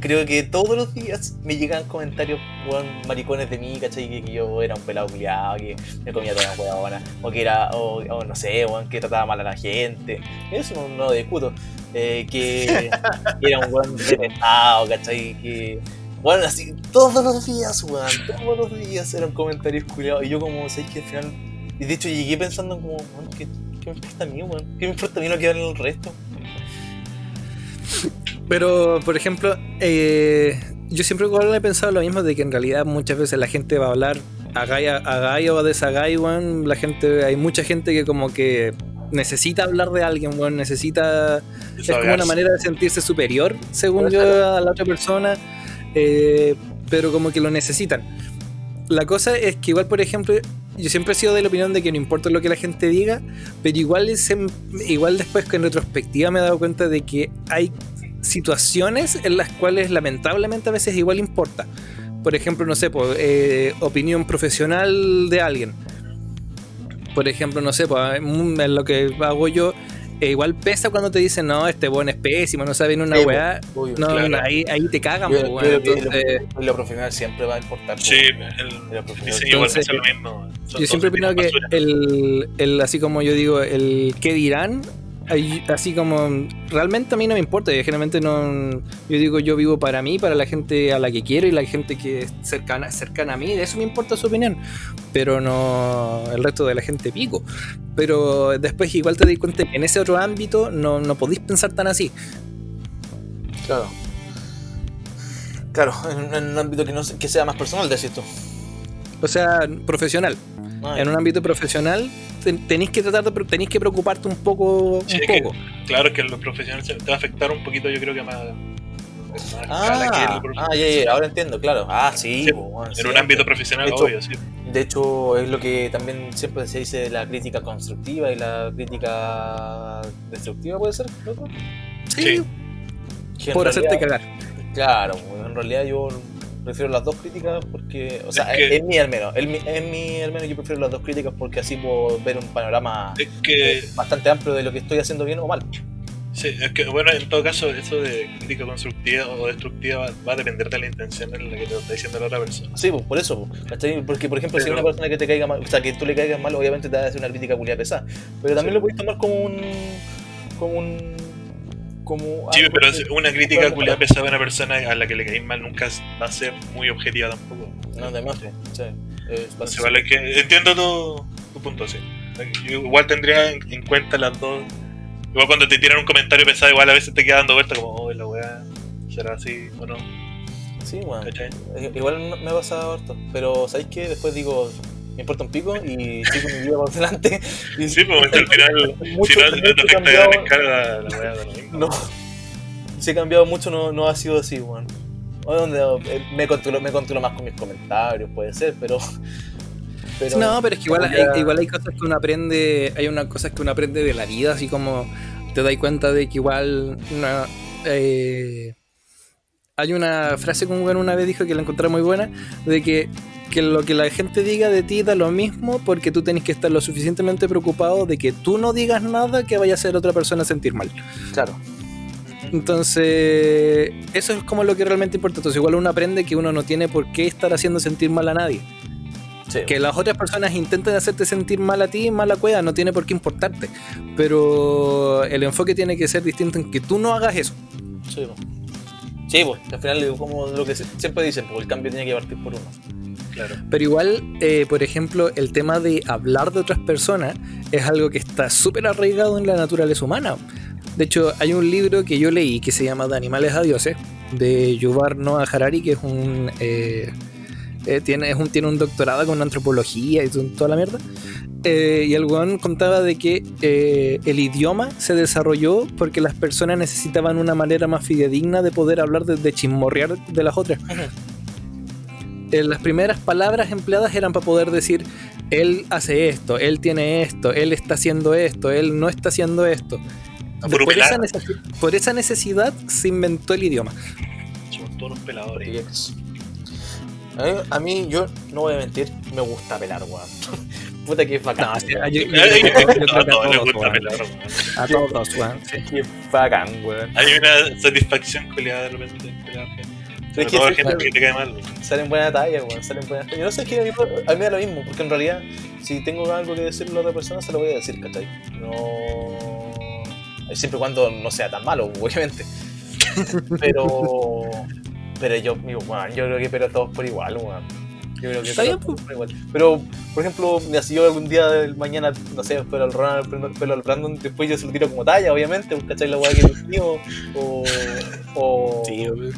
Speaker 2: Creo que todos los días me llegan comentarios, weón, maricones de mí, ¿cachai? Que, que yo era un pelado culiado, que me comía toda la huevona, o que era, o, o no sé, weón, que trataba mal a la gente. Eso no, no lo discuto. Eh, que, era un weón detestado, ¿cachai? Que, bueno, así, todos los días, weón, todos los días eran comentarios culiados. Y yo como, ¿sabes que al final... Y de hecho llegué pensando como, weón, ¿qué, ¿qué me importa a mí, weón? ¿Qué me importa a mí lo que hablan el resto?
Speaker 3: Pero, por ejemplo, eh, yo siempre igual he pensado lo mismo de que en realidad muchas veces la gente va a hablar a Gaia, o a Desagai, weón. La gente, hay mucha gente que como que necesita hablar de alguien, weón. Necesita. Es como una manera de sentirse superior, según yo, a la otra persona. eh, pero como que lo necesitan. La cosa es que igual, por ejemplo, yo siempre he sido de la opinión de que no importa lo que la gente diga, pero igual, igual después que en retrospectiva me he dado cuenta de que hay situaciones en las cuales lamentablemente a veces igual importa. Por ejemplo, no sé, pues, eh, opinión profesional de alguien. Por ejemplo, no sé, pues, en lo que hago yo, eh, igual pesa cuando te dicen, no, este buen es pésimo, no sabe ni una
Speaker 2: Sí,
Speaker 3: weá.
Speaker 2: Obvio.
Speaker 3: No,
Speaker 4: claro.
Speaker 3: no, ahí, ahí te cagan,
Speaker 2: Yo-
Speaker 3: pues,
Speaker 2: yo que
Speaker 3: Entonces,
Speaker 2: lo, lo profesional siempre va a importar.
Speaker 4: Sí, el
Speaker 2: profesional.
Speaker 4: igual lo mismo. Son
Speaker 3: Yo siempre opino que el, el, así como yo digo, el qué dirán, así como realmente a mí no me importa, generalmente no, yo digo yo vivo para mí, para la gente a la que quiero y la gente que es cercana, cercana a mí, de eso me importa su opinión, pero no el resto de la gente pico. Pero después igual te das cuenta que en ese otro ámbito no, no podéis pensar tan así.
Speaker 2: Claro. Claro, en, en un ámbito que, no, que sea más personal, decís tú.
Speaker 3: O sea, profesional.
Speaker 2: Ah,
Speaker 3: En un ámbito profesional ten- tenéis que tratar de tenéis que preocuparte un poco,
Speaker 4: Sí,
Speaker 3: un
Speaker 4: es que-
Speaker 3: poco.
Speaker 4: Claro que en lo profesional se- te va a afectar un poquito, yo creo que más. más escala que
Speaker 2: Ah, ah, ya, ya, ahora entiendo, claro. Ah, sí. Weón,
Speaker 4: En un ámbito profesional,
Speaker 2: De hecho,
Speaker 4: obvio, sí.
Speaker 2: De hecho, es lo que también siempre se dice de la crítica constructiva y la crítica destructiva, ¿puede ser? loco?
Speaker 4: Sí.
Speaker 3: Por hacerte cagar.
Speaker 2: Claro, en realidad yo prefiero las dos críticas porque, o sea,
Speaker 4: Es que-
Speaker 2: es mi al menos, es mi, es mi al menos yo prefiero las dos críticas porque así puedo ver un panorama
Speaker 4: Es que,
Speaker 2: eh, bastante amplio de lo que estoy haciendo bien o mal.
Speaker 4: sí, es que, bueno, en todo caso, eso de crítica constructiva o destructiva va, va a depender de la intención en la que te lo está diciendo la otra persona.
Speaker 2: Sí, pues, por eso, pues. Porque, por ejemplo, si
Speaker 4: Pero-
Speaker 2: una persona que te caiga mal, o sea, que tú le caigas mal, obviamente te va a hacer una crítica culiada pesada. Pero también
Speaker 4: Sí.
Speaker 2: lo puedes tomar como un. como un. Como.
Speaker 4: Sí, pero es una crítica culiada pesada a una persona a la que le caís mal nunca va a ser muy objetiva tampoco.
Speaker 2: No, además, sí, es
Speaker 4: Entonces, vale que entiendo tu, tu punto, sí. Yo igual tendría en, en cuenta las dos. Igual cuando te tiran un comentario pesado, igual a veces te queda dando vuelta como, oh, la weá, será así o no,
Speaker 2: Sí, bueno.
Speaker 4: ¿cachai?
Speaker 2: Eh, Igual me ha pasado harto. Pero, ¿sabéis qué? Después digo, me importa un pico y sigo mi vida por delante. Y,
Speaker 4: Sí, pues al final,
Speaker 2: mucho,
Speaker 4: si no, no te afecta escala, la weá mismo.
Speaker 2: No. Si he cambiado mucho, no, no ha sido así, weón. O donde, eh, me, controlo, me controlo más con mis comentarios, puede ser, pero. pero
Speaker 3: no, pero es que igual
Speaker 2: ya-
Speaker 3: hay, igual hay cosas que uno aprende, hay unas cosas que uno aprende de la vida, así como te das cuenta de que igual una, eh, hay una frase que un weón una vez dijo que la encontré muy buena, de que, que lo que la gente diga de ti da lo mismo porque tú tenés que estar lo suficientemente preocupado de que tú no digas nada que vaya a hacer otra persona sentir mal.
Speaker 2: Claro.
Speaker 3: Entonces, eso es como lo que realmente importa. Entonces, igual uno aprende que uno no tiene por qué estar haciendo sentir mal a nadie.
Speaker 2: Sí.
Speaker 3: Que las otras personas intenten hacerte sentir mal a ti, mala cueva, no tiene por qué importarte. Pero el enfoque tiene que ser distinto en que tú no hagas eso.
Speaker 2: Sí, po. Sí, pues, al final, como lo que siempre dicen, pues el cambio tiene que partir por uno.
Speaker 4: Claro.
Speaker 3: Pero igual, eh, por ejemplo, el tema de hablar de otras personas es algo que está súper arraigado en la naturaleza humana. De hecho, hay un libro que yo leí que se llama De animales a dioses, de Yuval Noah Harari, que es un, eh, eh, tiene, es un, tiene un doctorado con antropología y to- toda la mierda. Eh, y el weón contaba de que eh, el idioma se desarrolló porque las personas necesitaban una manera más fidedigna de poder hablar, de, de chismorrear de las otras. Eh, las primeras palabras empleadas eran para poder decir, él hace esto, él tiene esto, él está haciendo esto, él no está haciendo esto. Por, esa por necesidad se inventó el idioma.
Speaker 4: Somos todos los peladores.
Speaker 2: Yes. A mí, a mí, yo no voy a mentir, me gusta pelar, weón. Puta que es bacán.
Speaker 3: No, sí,
Speaker 2: weón.
Speaker 3: yo- yo-
Speaker 4: Ay,
Speaker 3: yo creo que
Speaker 4: a todos gusta
Speaker 3: weón.
Speaker 4: pelar, weón.
Speaker 3: A todos, weón. sí.
Speaker 2: Qué bacán, weón.
Speaker 4: Hay una satisfacción culiada de repente en pelar gente.
Speaker 2: Pero es que
Speaker 4: gente
Speaker 2: salen-
Speaker 4: que te cae mal.
Speaker 2: salen buena talla, weón. Salen buenas tallas. Yo no sé, es que a mí, a mí me da lo mismo, porque en realidad, si tengo algo que decirle a la otra persona, se lo voy a decir, ¿cachai? No. Siempre y cuando no sea tan malo, obviamente. Pero. Pero yo, digo, weón, yo creo que pero todos por igual, weón. Yo creo que
Speaker 3: Está
Speaker 2: pero
Speaker 3: bien,
Speaker 2: todos por igual. Pero, por ejemplo, mira, si yo algún día del mañana, no sé, pelo al Ronald, pelo al Brandon, después yo se lo tiro como talla, obviamente, pues, ¿cachai? La weá que es mío. O. O.
Speaker 3: Sí, weón.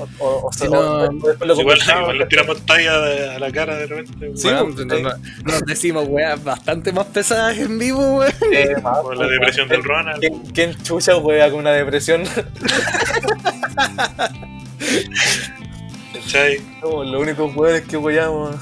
Speaker 2: O, o, o,
Speaker 3: Si
Speaker 2: o-
Speaker 3: no-
Speaker 2: o después lo
Speaker 4: Igual, le
Speaker 2: ¿cachai?
Speaker 4: tiramos talla de- a la cara de repente. weón.
Speaker 2: Sí,
Speaker 3: Weón,
Speaker 2: pues,
Speaker 3: no-
Speaker 2: sí.
Speaker 3: no- nos decimos weas bastante más pesadas en vivo, weón.
Speaker 2: Eh,
Speaker 4: Por la depresión
Speaker 2: weón.
Speaker 4: del Ronald.
Speaker 2: ¿Quién, quién chucha wea con una depresión?
Speaker 4: ¿Cachai?
Speaker 2: Somos los únicos weones que weamos.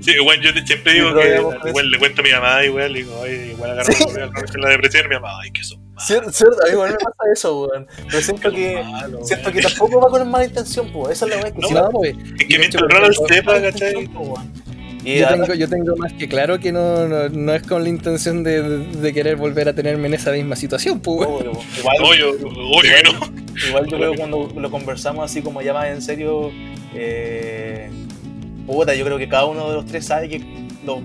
Speaker 4: Sí, igual yo siempre digo que igual le cuento a mi mamá igual, le digo, oye, igual agarro
Speaker 2: Sí.
Speaker 4: con la depresión y mi mamá, ay, que son.
Speaker 2: Cierto, cierto, a mí igual me pasa eso, weón. Pero siento que.
Speaker 4: malos,
Speaker 2: Siento
Speaker 4: weón.
Speaker 2: que tampoco va con mala intención, pues. Esa es la weá que
Speaker 4: No,
Speaker 2: si
Speaker 3: No, pues,
Speaker 4: Es que mientras Ronald
Speaker 3: yo-
Speaker 4: sepa, ¿cachai?
Speaker 2: weón. Y
Speaker 3: yo, tengo, yo tengo más que claro que no, no, no es con la intención de, de querer volver a tenerme en esa misma situación, pues. weón.
Speaker 2: obvio, igual,
Speaker 4: obvio no.
Speaker 2: igual yo creo que cuando lo conversamos así como ya más en serio, eh, puta, yo creo que cada uno de los tres sabe que los,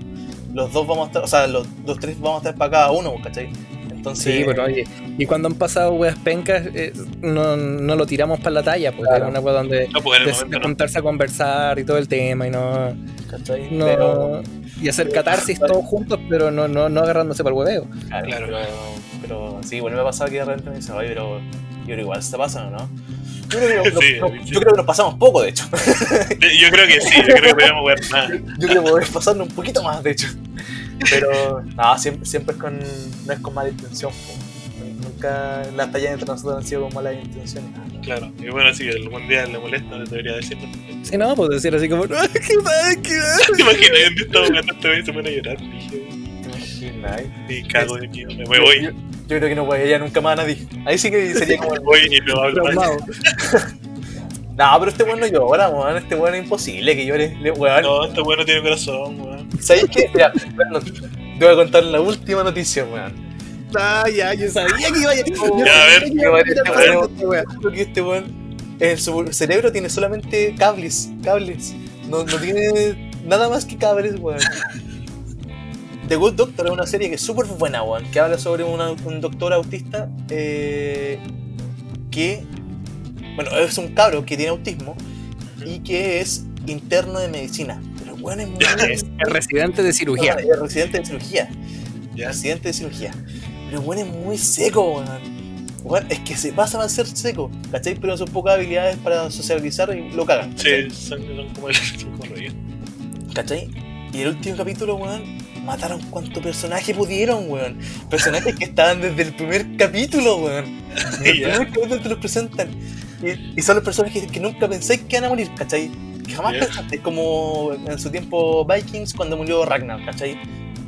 Speaker 2: los dos vamos a estar, o sea, los, los tres vamos a estar para cada uno, ¿cachai? Entonces,
Speaker 3: Sí, pero oye, y cuando han pasado weas pencas, eh, no, no lo tiramos para la talla, pues
Speaker 2: Claro.
Speaker 3: es una wea donde
Speaker 4: No, pues
Speaker 3: de,
Speaker 4: momento
Speaker 3: de
Speaker 4: no.
Speaker 3: juntarse a conversar y todo el tema y no,
Speaker 2: Pero,
Speaker 3: y hacer catarsis todos juntos, pero no, no, no agarrándose para el hueveo.
Speaker 2: claro,
Speaker 4: Claro.
Speaker 2: Pero, pero sí, bueno, me ha pasado que de repente me dicen, oye, pero yo creo que igual se pasan, ¿o no? Yo creo, que, no-
Speaker 4: Sí,
Speaker 2: no-
Speaker 4: sí.
Speaker 2: yo creo que nos pasamos poco, de hecho.
Speaker 4: Yo creo que sí, yo creo que podríamos jugar más.
Speaker 2: Yo creo que podemos pasarnos un poquito más, de hecho. Pero, no, siempre, siempre es con, no es con mala intención. po. Nunca las tallas entre nosotros han sido con mala intención.
Speaker 4: Claro, y bueno, si algún día le molesta, debería decirlo.
Speaker 3: Sí, no, pues decir así como, no, qué mal, qué mal.
Speaker 4: ¿Te imaginas? Día estamos jugando esta vez y se pone a llorar, dije,
Speaker 2: ¿Te imaginas?
Speaker 4: y cago de miedo, me voy.
Speaker 2: Yo, yo creo que no voy nunca más a nadie. Ahí sí que sería como
Speaker 4: Me
Speaker 2: el...
Speaker 4: voy y no hablo.
Speaker 2: No, pero este weón no llora, weón. Este weón es imposible que llore. Le- Weón,
Speaker 4: No, este weón no tiene corazón, weón.
Speaker 2: ¿sabéis qué? Mira, bueno, te voy a contar la última noticia, weón.
Speaker 3: Ah, ya, yo sabía que iba a yo
Speaker 4: Ya, a ver.
Speaker 3: a
Speaker 2: este weón, en su cerebro tiene solamente cables, cables. No, no tiene nada más que cables, weón. The Good Doctor es una serie que es súper buena, weón. Que habla sobre una- un doctor autista eh, que, bueno, es un cabro que tiene autismo y que es interno de medicina. Pero weón es muy...
Speaker 3: Es el residente de cirugía.
Speaker 2: Es residente de cirugía.
Speaker 4: Ya.
Speaker 2: Accidente de cirugía. Pero bueno, es muy seco, weón. Weón, es que se pasa a ser seco, ¿cachai? Pero sus pocas habilidades para socializar y lo cagan. ¿cachai?
Speaker 4: Sí, son, son como el son como rollo.
Speaker 2: ¿Cachai? Y el último capítulo, weón, mataron cuánto personaje pudieron, weón. Personajes que estaban desde el primer capítulo, weón. Desde el primer capítulo te los presentan. Y, y son los personajes que nunca pensáis que van a morir, ¿cachai? Que jamás
Speaker 4: Ya.
Speaker 2: pensaste, como en su tiempo Vikings cuando murió Ragnar, ¿cachai?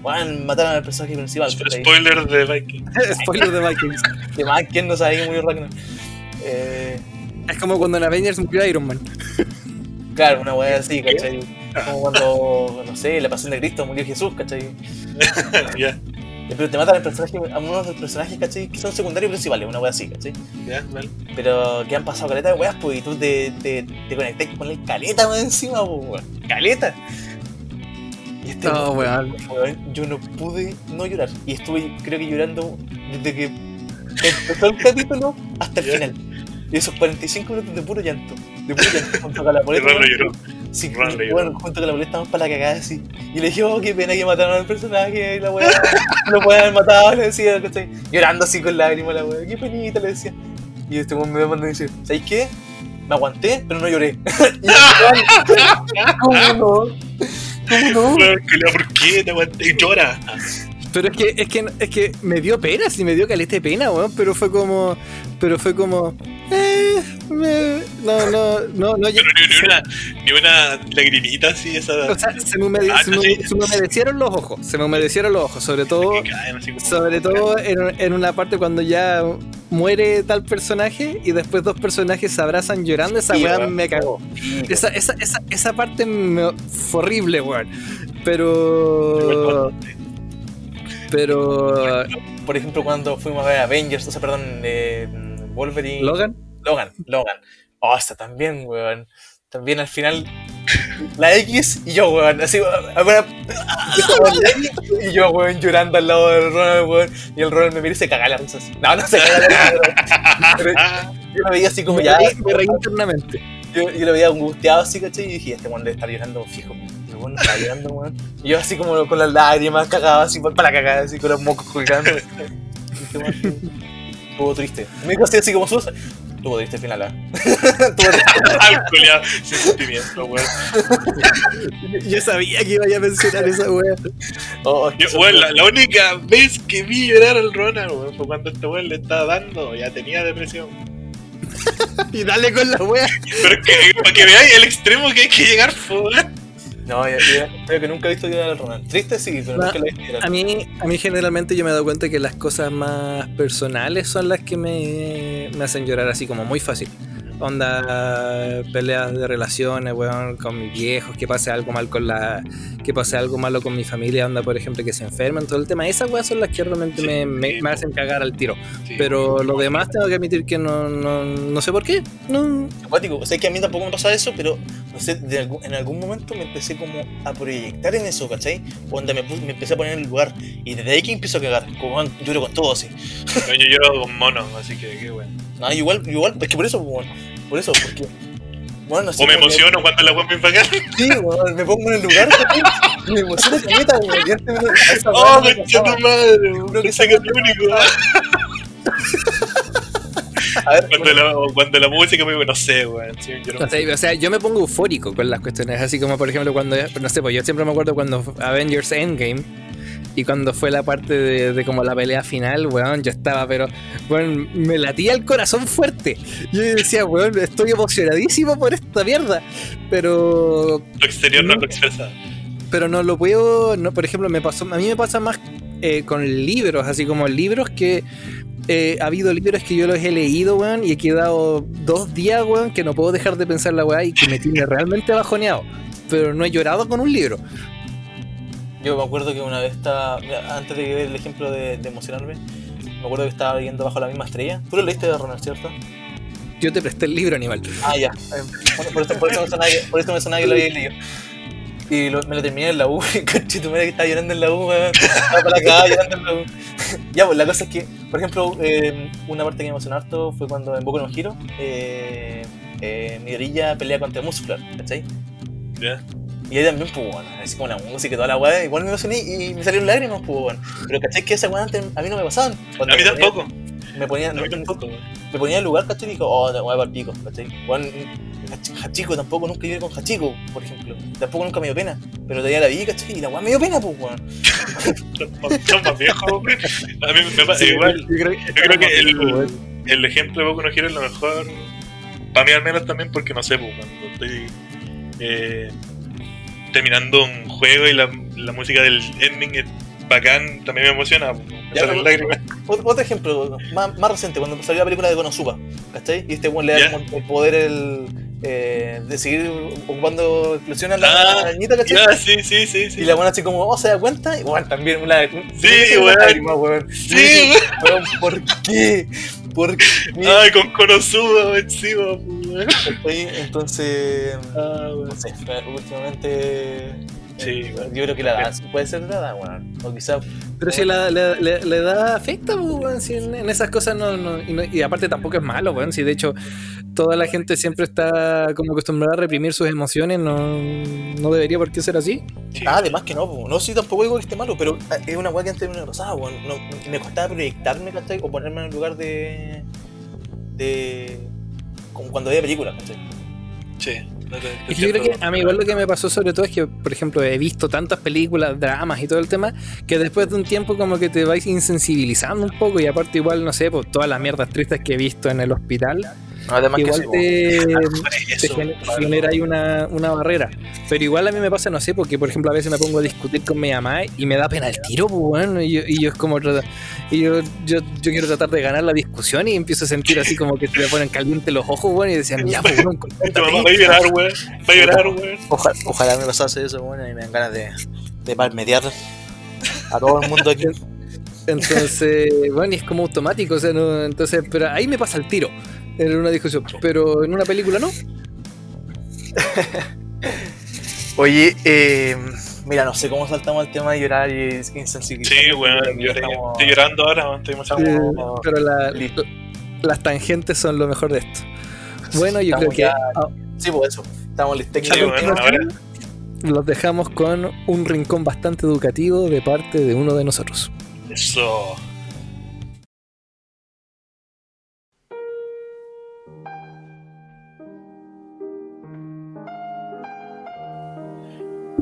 Speaker 2: Weón, mataron al personaje principal.
Speaker 4: Spoiler de Viking.
Speaker 3: Spoiler de Vikings.
Speaker 2: Que más, ¿quién no sabe que murió Ragnar? Eh,
Speaker 3: Es como cuando en Avengers murió Iron Man.
Speaker 2: claro, una weá así, ¿cachai? Como cuando, no sé, la pasión de Cristo murió Jesús, ¿cachai?
Speaker 4: ya,
Speaker 2: Eh, Pero te matan al personaje, a uno de los personajes, ¿cachai? Que son secundarios y principales, una weá así, ¿cachai?
Speaker 4: ya, vale.
Speaker 2: Pero que han pasado caleta de weas, pues, y tú te, te, te conectas con el caleta más encima, pues, weón. Caleta. Y este
Speaker 3: No, weón.
Speaker 2: weón, yo no pude no llorar. Y estuve, creo que llorando desde que empezó el capítulo hasta el
Speaker 4: Ya.
Speaker 2: final. Y esos 45 minutos de puro llanto. De puro llanto. Junto con la
Speaker 4: Y lo.
Speaker 2: Sí, bueno, junto con la boleta estamos para la cagada así. Y le dije, oh, qué pena que mataron al personaje. Y la weá, no pueden haber matado, le decía, ¿cachai? Llorando así con lágrimas, la weá, qué penita, le decía. Y este weón me manda y dice, ¿sabes qué? Me aguanté, pero no lloré. y yo, ¿Cómo no? ¿Cómo no?
Speaker 4: ¿por qué te aguanté? Y llora.
Speaker 3: Pero es que, es que, es que me dio pena, sí me dio caleta de pena, weón. Pero fue como. Pero fue como. Eh, me- no, no, no, no.
Speaker 4: Pero ni, ni una, ni una lagrimita así, esa.
Speaker 3: O sea, se me, humede-
Speaker 4: Ah,
Speaker 3: se me-
Speaker 4: no, sí.
Speaker 3: se me humedecieron los ojos. Se me humedecieron los ojos. Sobre todo.
Speaker 4: caen
Speaker 3: Sobre todo en, en una parte cuando ya muere tal personaje y después dos personajes se abrazan llorando, esa
Speaker 2: Sí,
Speaker 3: weá me cagó. Esa, esa, esa, esa parte me- fue horrible, weón. Pero. Pero.
Speaker 2: Por ejemplo, cuando fuimos a ver Avengers, o sea, perdón, eh, Wolverine.
Speaker 3: Logan.
Speaker 2: Logan, Logan. Oh, esta también, weón. También al final, la X y yo, weón. Así, weón, X y yo, weón, llorando al lado del Ronald, weón. Y el Ronald me mira y se caga la risa así. No, no se caga la risa, pero yo lo veía así como ya.
Speaker 3: Me reí- me reí internamente.
Speaker 2: Yo, yo lo veía angustiado así, ¿cachai? Y dije, este weón debe estar llorando fijo. Y el weón no estaba llorando, weón. Y yo así como con las lágrimas, cagado así, para la cagada, así con los mocos colgando. Weón estuvo triste. Me dijo así, así como sus. Estuvo triste al final, ¿ah? Estuvo triste.
Speaker 4: Sentimiento, weón.
Speaker 3: Yo sabía que iba a mencionar esa wea.
Speaker 2: Oh,
Speaker 4: weón, la, la única vez que vi llorar al Ronald, weón, fue cuando este weón le estaba dando, ya tenía depresión.
Speaker 3: Y dale con la wea.
Speaker 4: Pero es que, para que veáis el extremo que hay que llegar, fue, weón.
Speaker 2: No, yo, creo que nunca he visto llorar al Ronald. Triste sí, pero
Speaker 3: No,
Speaker 2: nunca lo he.
Speaker 3: A mí, a mí generalmente yo me he dado cuenta que las cosas más personales son las que me, me hacen llorar así como muy fácil. Onda, peleas de relaciones, weón, con mis viejos, que pase algo mal con la. que pase algo malo con mi familia, onda, por ejemplo, que se enfermen, todo el tema. Esas weas son las que realmente
Speaker 4: Sí,
Speaker 3: me, me-
Speaker 4: sí,
Speaker 3: me hacen cagar al tiro.
Speaker 4: Sí.
Speaker 3: Pero lo demás tengo que admitir que no, no, no sé por qué. No,
Speaker 2: Acuático. O sea, que a mí tampoco me pasa eso, pero no sé, de algún- en algún momento me empecé como a proyectar en eso, ¿cachai? Onda me, me empecé a poner en el lugar. Y desde ahí que empiezo a cagar. Como lloro con todo así.
Speaker 4: Yo lloro con monos, así que qué weón.
Speaker 2: No, igual, igual, es que por eso, weón. Por eso, porque. Bueno, no sé.
Speaker 4: O me
Speaker 2: como que-
Speaker 4: emociono cuando la weón me pagan.
Speaker 2: Sí, weón, me pongo en el lugar, me emociona que meta, weón. Esa
Speaker 4: ¡Oh,
Speaker 2: me
Speaker 4: tu madre! weón.
Speaker 2: Creo que
Speaker 4: es lo único.
Speaker 2: A ver,
Speaker 4: Cuando la, cuando la música me no sé, weón. Sí, yo no
Speaker 3: O sea, o sea, yo me pongo eufórico con las cuestiones, así como por ejemplo cuando, no sé, pues yo siempre me acuerdo cuando Avengers Endgame y cuando fue la parte de, de como la pelea final, weón, yo estaba, pero, weón, me latía el corazón fuerte. Yo decía, weón, estoy emocionadísimo por esta mierda, pero,
Speaker 4: Lo exterior no lo expresa.
Speaker 3: pero no lo puedo, no, por ejemplo, me pasó, a mí me pasa más eh, con libros, así como libros que eh, ha habido libros que yo los he leído, weón, y he quedado dos días, weón, que no puedo dejar de pensar la weá y que me tiene realmente bajoneado. Pero no he llorado con un libro.
Speaker 2: Yo me acuerdo que una vez estaba. mira, Antes de ver el ejemplo de, de emocionarme, me acuerdo que estaba leyendo Bajo la misma estrella. Tú lo leíste de Ronald, ¿cierto?
Speaker 3: Yo te presté el libro, animal.
Speaker 2: Ah, ya. Eh, bueno, por, eso, por, eso me sonaba que, por eso me sonaba que lo había leído. Y lo- me lo terminé en la U, coche, tu madre que estaba llorando en la U, weón. Estaba para la cagada llorando en la U. ya, pues la cosa es que, por ejemplo, eh, una parte que me emocionó harto fue cuando en Boku no Hero, eh, eh, pelea contra Muscular, ¿cachai?
Speaker 4: ¿Ya?
Speaker 2: Y ahí también, pues, bueno, así como la música y toda la weá, igual me emocioné y me salieron lágrimas, pues, bueno. Pero ¿cachai? Que esas weas antes a mí no me pasaban. Cuando
Speaker 4: A mí
Speaker 2: me ponía-
Speaker 4: tampoco.
Speaker 2: Me ponía,
Speaker 4: tampoco.
Speaker 2: me ponía en el lugar, ¿cachai? Y dijo, oh, la weá para el pico, ¿cachai? Juan, Hachiko tampoco nunca lloré con Hachiko, por ejemplo. Tampoco nunca me dio pena. Pero todavía la vi, ¿cachai? Y la weá me dio pena, pues, weón.
Speaker 4: Son más- viejos. A mí me pasa igual.
Speaker 3: Yo creo,
Speaker 4: Yo creo que el, el ejemplo de Boku no Hero es lo mejor. Para mí al menos también porque no sé, pues, cuando estoy eh, terminando un juego y la, la música del ending es bacán, también me emociona. Me
Speaker 2: Ya,
Speaker 4: salen lágrimas.
Speaker 2: Otro, ejemplo, más, más reciente, cuando salió la película de Konosuba, ¿cachai? Y este weón le da el poder el, eh, de seguir ocupando explosiones a la,
Speaker 4: Ah,
Speaker 2: niñita, ¿cachai?
Speaker 4: Ya, sí, sí, sí, sí.
Speaker 2: Y la buena así como, oh, se da cuenta, y bueno, también una...
Speaker 4: Sí, weón.
Speaker 2: weón.
Speaker 4: Sí,
Speaker 2: weón, ¿por qué? ¿Por qué?
Speaker 4: Ay, con Konosuba encima, pues,
Speaker 2: Entonces,
Speaker 4: Ah, weón.
Speaker 2: no sé, últimamente...
Speaker 4: Sí,
Speaker 2: eh, yo creo que la edad puede ser la edad, weón. O quizás...
Speaker 3: Pero si la, la, la- la edad afecta, pues, weón, si en, en esas cosas no, no, y no- y aparte tampoco es malo, weón, si de hecho toda la gente siempre está como acostumbrada a reprimir sus emociones, no, no debería por qué ser así.
Speaker 4: Sí.
Speaker 2: Ah, además que no, po. no, sí, tampoco digo que esté malo, pero ah, es una weá que antes me pasaba, weón. No, me costaba proyectarme, ¿cachai? O ponerme en el lugar de. de. Como cuando veía películas, ¿cachai?
Speaker 4: Sí. no te- te
Speaker 3: yo creo que a mí igual lo que me pasó sobre todo es que, por ejemplo, he visto tantas películas, dramas y todo el tema, que después de un tiempo como que te vais insensibilizando un poco y aparte igual, no sé, pues todas las mierdas tristes que he visto en el hospital,
Speaker 2: Además
Speaker 3: igual te, te
Speaker 4: padre.
Speaker 3: genera ahí una, una barrera. Pero igual a mí me pasa, no sé, porque por ejemplo a veces me pongo a discutir con mi mamá y me da pena el tiro, pues bueno, y yo, y yo es como y yo, yo, yo quiero tratar de ganar la discusión y empiezo a sentir así como que se me ponen calientes los ojos, bueno, y decían, ya, pues bueno,
Speaker 4: Tu mamá va a llorar, weón. Va a llorar, weón.
Speaker 2: Ojalá, ojalá me pasase eso, bueno, y me dan ganas de, de palmetear a todo el mundo aquí.
Speaker 3: Entonces, bueno, y es como automático, o sea, no, entonces, pero ahí me pasa el tiro. En una discusión. Pero en una película no.
Speaker 2: Oye, eh, mira, no sé cómo saltamos al tema de llorar y insensibilizar.
Speaker 4: Sí, weón, yo estoy, estoy llorando ahora, estoy.
Speaker 2: Estamos-
Speaker 3: Pero la- las tangentes son lo mejor de esto. Bueno, yo creo que
Speaker 2: ya-
Speaker 3: ah,
Speaker 2: Sí, pues eso. Estamos listos.
Speaker 4: Sí, bueno, ahora
Speaker 3: los dejamos con un rincón bastante educativo de parte de uno de nosotros.
Speaker 4: eso.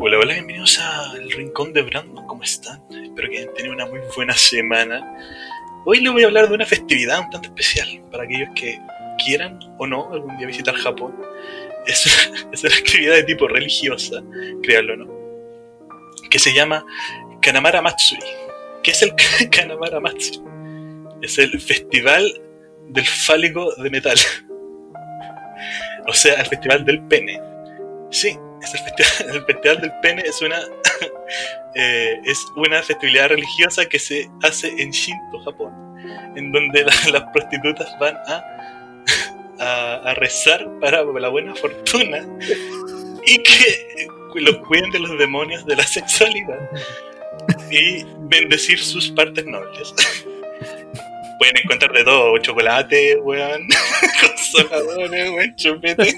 Speaker 4: Hola, hola, bienvenidos al Rincón de Brandon, ¿cómo están? Espero que hayan tenido una muy buena semana. Hoy les voy a hablar de una festividad un tanto especial para aquellos que quieran o no algún día visitar Japón. Es, es una actividad de tipo religiosa, créanlo o no, que se llama Kanamara Matsuri. ¿Qué es el Kanamara Matsuri? Es el festival del fálico de metal. O sea, el festival del pene. Sí, es el festival, el festival del pene es una eh, es una festividad religiosa que se hace en Shinto, Japón, en donde la- las prostitutas van a, a, a rezar para la buena fortuna y que los cuiden de los demonios de la sexualidad y bendecir sus partes nobles. Pueden encontrar de todo, chocolate, weón, consoladores, weón, chupete.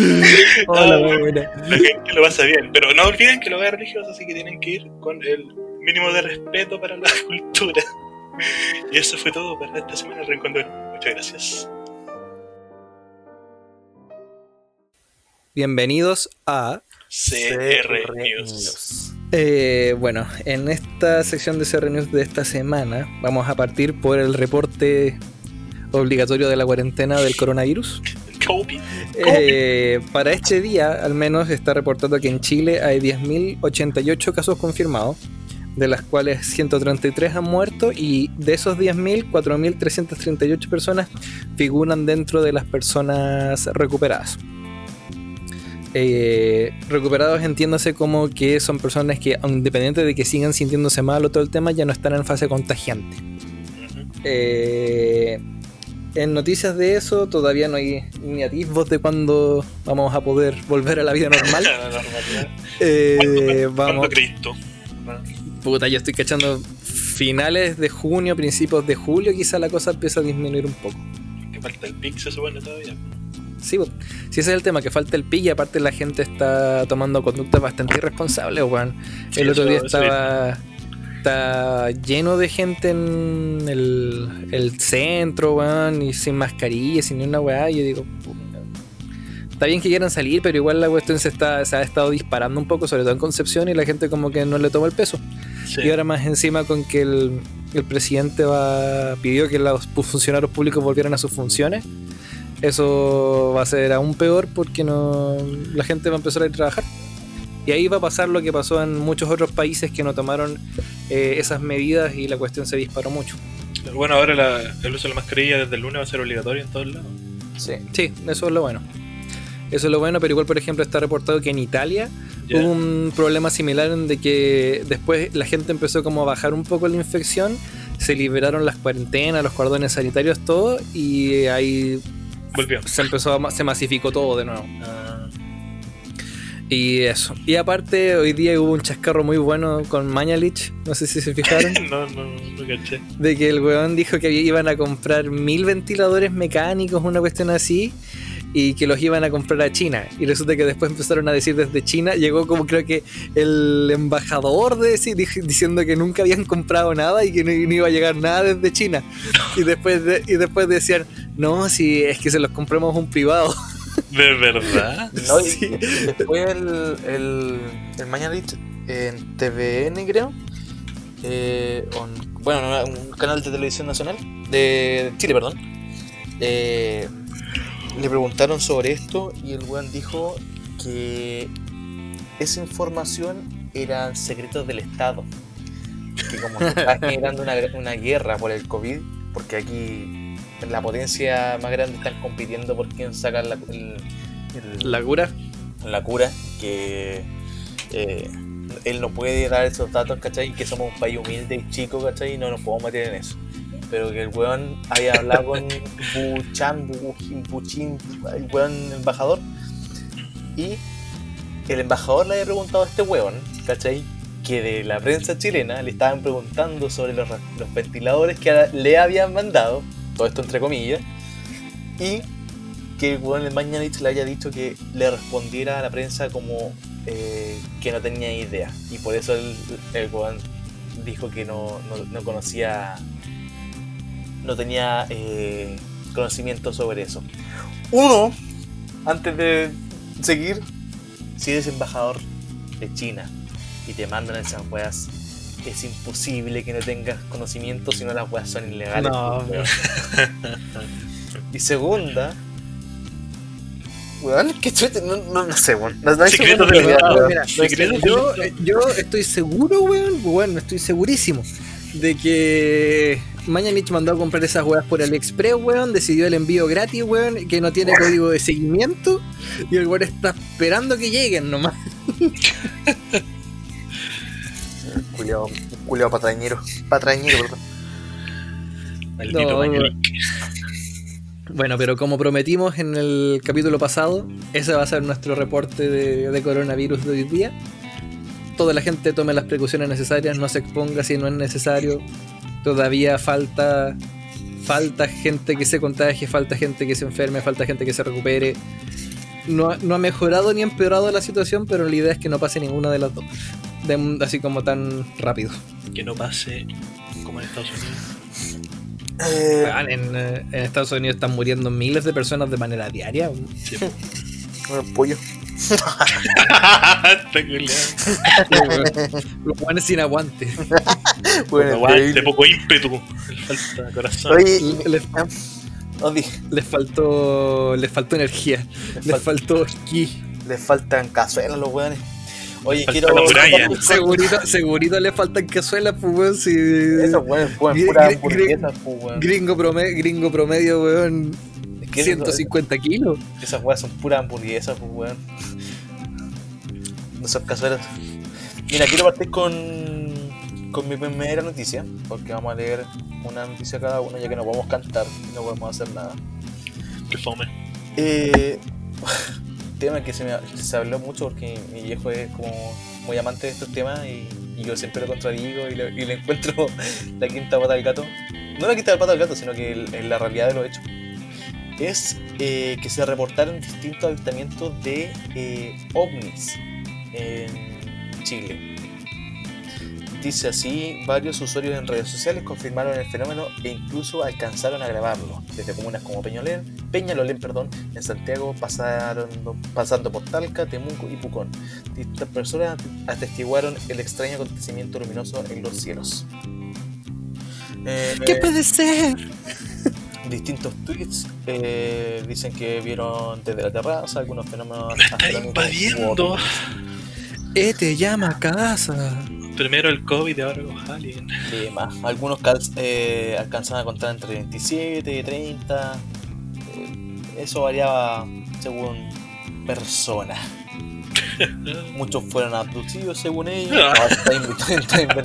Speaker 3: Hola,
Speaker 4: Ah,
Speaker 3: muy buena.
Speaker 4: La gente lo pasa bien, pero no olviden que lo vea religioso, así que tienen que ir con el mínimo de respeto para la cultura. Y eso fue todo para esta semana, de Oro. Muchas gracias.
Speaker 3: Bienvenidos a.
Speaker 4: CR News.
Speaker 3: eh, bueno, en esta sección de CR News de esta semana vamos a partir por el reporte obligatorio de la cuarentena del coronavirus. Eh, para este día, al menos, está reportando que en Chile hay 10.088 casos confirmados, de las cuales 133 han muerto y de esos 10.000, 4.338 personas figuran dentro de las personas recuperadas. Eh, recuperados entiéndase como que son personas que, independiente de que sigan sintiéndose mal o todo el tema, ya no están en fase contagiante. Eh, en noticias de eso todavía no hay ni atisbos de cuándo vamos a poder volver a la vida normal. Eh,
Speaker 4: ¿Cuándo-
Speaker 3: vamos,
Speaker 4: ¿Cuándo Cristo?
Speaker 3: puta, yo estoy cachando finales de junio, principios de julio, quizá la cosa empieza a disminuir un poco.
Speaker 4: Que falta el pic, se supone todavía.
Speaker 3: Sí, po. si ese es el tema, que falta el pi y aparte la gente está tomando conductas bastante irresponsables, weón.
Speaker 4: Sí,
Speaker 3: El otro día estaba está lleno de gente en el, el centro, weón, y sin mascarilla, sin ni una weá. Y yo digo, está bien que quieran salir, pero igual la cuestión se, está, se ha estado disparando un poco, sobre todo en Concepción, y la gente como que no le toma el peso.
Speaker 4: Sí.
Speaker 3: Y ahora más encima con que el, el presidente va pidió que los funcionarios públicos volvieran a sus funciones. Eso va a ser aún peor porque no la gente va a empezar a ir a trabajar. Y ahí va a pasar lo que pasó en muchos otros países que no tomaron eh, esas medidas y la cuestión se disparó mucho.
Speaker 4: Bueno, ahora la- el uso de la mascarilla desde el lunes va a ser obligatorio en todos lados.
Speaker 2: Sí.
Speaker 3: Sí, eso es lo bueno. Eso es lo bueno, pero igual, por ejemplo, está reportado que en Italia hubo un problema similar en de que después la gente empezó como a bajar un poco la infección, se liberaron las cuarentenas, los cordones sanitarios, todo, y ahí
Speaker 4: Volvió.
Speaker 3: se empezó a, se masificó todo de nuevo.
Speaker 4: Ah,
Speaker 3: Y eso. Y aparte, hoy día hubo un chascarro muy bueno con Mañalich, no sé si se fijaron,
Speaker 4: no, no, no caché.
Speaker 3: de que el weón dijo que iban a comprar mil ventiladores mecánicos, una cuestión así, y que los iban a comprar a China. Y resulta que después empezaron a decir desde China, llegó como creo que el embajador de ese, diciendo que nunca habían comprado nada y que no, no iba a llegar nada desde China. Y después, de- y después decían, no, si es que se los compramos un privado.
Speaker 4: ¿De verdad?
Speaker 2: No, y
Speaker 3: Sí.
Speaker 2: después el, el, el en TVN, creo. eh, o en- bueno, no, un canal de televisión nacional de Chile, perdón. eh, le preguntaron sobre esto y el weón dijo que esa información eran secretos del Estado. Que como se está generando una, una guerra por el COVID, porque aquí la potencia más grande están compitiendo por quién saca la, el- el-
Speaker 3: La cura.
Speaker 2: la cura, que eh, él no puede dar esos datos, ¿cachai? Que somos un país humilde y chico, ¿cachai? Y no nos podemos meter en eso. pero que el weón había hablado con Buchan, Bu- Buchin, el weón embajador, y el embajador le había preguntado a este weón, ¿cachai? Que de la prensa chilena le estaban preguntando sobre los, los ventiladores que le habían mandado, todo esto entre comillas, y que el weón el Mañanich le haya dicho que le respondiera a la prensa como eh, que no tenía idea, y por eso el, el dijo que no, no- no conocía, no tenía eh, conocimiento sobre eso. Uno, antes de seguir, si eres embajador de China y te mandan esas weas, es imposible que no tengas conocimiento si no las weas son ilegales.
Speaker 3: No,
Speaker 2: pues, weón. y segunda, weón, que chuete, no, no, no sé, weón. No, no hay weón.
Speaker 4: secretos
Speaker 2: segundo.
Speaker 3: yo, yo estoy seguro, weón, bueno, estoy segurísimo de que Mañanich mandó a comprar esas weas por AliExpress, weón, decidió el envío gratis, weón, que no tiene código de seguimiento y el weón está esperando que lleguen nomás.
Speaker 2: Culeado, culeado patrañero. Patrañero, perdón.
Speaker 4: Maldito
Speaker 3: No. Bueno, pero como prometimos en el capítulo pasado, ese va a ser nuestro reporte de, de coronavirus de hoy día. Toda la gente tome las precauciones necesarias, no se exponga si no es necesario. Todavía falta falta gente que se contagie, falta gente que se enferme, falta gente que se recupere. No, ha- no ha mejorado ni empeorado la situación, pero la idea es que no pase ninguna de las dos. De- así como tan rápido.
Speaker 4: Que no pase como en Estados Unidos.
Speaker 2: Eh,
Speaker 3: En, eh, en Estados Unidos están muriendo miles de personas de manera diaria.
Speaker 4: Sí,
Speaker 2: pollo.
Speaker 4: Culiao.
Speaker 3: Los buenos sin aguante.
Speaker 2: Bueno,
Speaker 4: Aguante, poco ímpetu. Le falta corazón.
Speaker 2: Oye,
Speaker 3: Les, les faltó les faltó energía,
Speaker 2: les,
Speaker 3: les
Speaker 2: fal-
Speaker 3: faltó esquí.
Speaker 2: les faltan cazuelas los weones. Oye,
Speaker 4: Falta
Speaker 2: quiero.
Speaker 4: la muralla.
Speaker 3: Segurito, segurito le faltan cazuelas, pues weón, si
Speaker 2: comen
Speaker 3: Gri-
Speaker 2: puras
Speaker 3: gri-
Speaker 2: hamburguesas, pues, weón.
Speaker 3: gringo promedio, gringo promedio, weón,
Speaker 2: Es que esas-
Speaker 3: 150 kilos.
Speaker 2: Esas weas son puras hamburguesas, pues, weón. No son cazuelas. Mira, quiero partir con, con mi primera noticia, porque vamos a leer una noticia cada uno, ya que no podemos cantar y no podemos hacer nada.
Speaker 4: Que fome.
Speaker 2: Eh, tema que se, me, habló mucho porque mi viejo es como muy amante de estos temas y, yo siempre lo contradigo y le, y le encuentro la quinta pata al gato. No la quinta pata al gato, sino que el- en la realidad de lo hecho. Es eh, que se reportaron distintos avistamientos de eh, ovnis en Chile. Dice así, varios usuarios en redes sociales confirmaron el fenómeno e incluso alcanzaron a grabarlo, desde comunas como Peñalolén, Peñalolén perdón, en Santiago, pasaron, pasando por Talca, Temuco y Pucón. Distintas personas atestiguaron el extraño acontecimiento luminoso en los cielos. Eh,
Speaker 3: ¿Qué puede ser?
Speaker 2: distintos tweets eh, dicen que vieron desde la terraza algunos fenómenos
Speaker 4: Me está invadiendo.
Speaker 3: Eh, te llama a casa.
Speaker 4: Primero el COVID y ahora los aliens.
Speaker 2: y más. Algunos eh, alcanzaban a contar entre 27 y 30. eh, eso variaba según persona. Muchos fueron abducidos según ellos.
Speaker 4: Ah.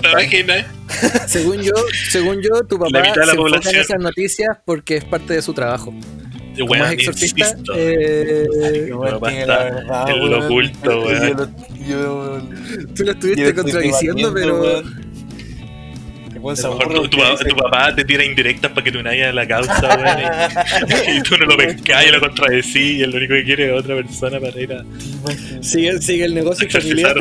Speaker 2: No.
Speaker 3: Según yo, según yo, tu papá se enfoca en esas noticias porque es parte de su trabajo. Como es exorcista, eh,
Speaker 4: papá
Speaker 2: tiene la verdad, weón.
Speaker 4: oculto, weón.
Speaker 2: Yo-
Speaker 3: tú lo
Speaker 2: yo
Speaker 3: estuviste contradiciendo, pero
Speaker 2: weón. El
Speaker 4: A lo mejor tu, tu
Speaker 2: porque
Speaker 4: pa-
Speaker 2: dice-
Speaker 4: tu papá te tira indirectas para que tú nadie a la causa, weón. Y, y tú no lo pescás y lo contradecís y es lo único que quiere es otra persona para ir a,
Speaker 3: sigue, sigue el negocio familiar.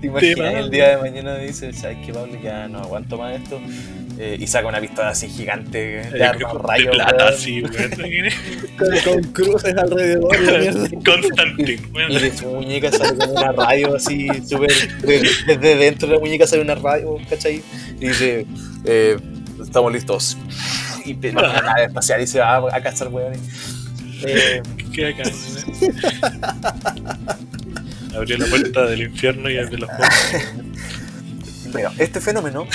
Speaker 2: ¿Te imaginas el día de mañana dice, ¿sabes qué, Pablo? Ya no aguanto más esto. Eh, y saca una pistola así gigante de arma
Speaker 4: De
Speaker 2: rayo.
Speaker 4: plata,
Speaker 2: weón.
Speaker 4: así, weón.
Speaker 3: Con, con cruces alrededor. la.
Speaker 4: Constantine, weón.
Speaker 2: Y de su muñeca sale como una radio así, súper. de- Desde dentro de la muñeca sale una radio, ¿cachai? Y dice, eh, estamos listos. Y te manda una nave espacial y se va a cazar, weón. Eh,
Speaker 4: Qué weón. Abrió la puerta del infierno y abrió los ojos.
Speaker 2: Bueno, este fenómeno,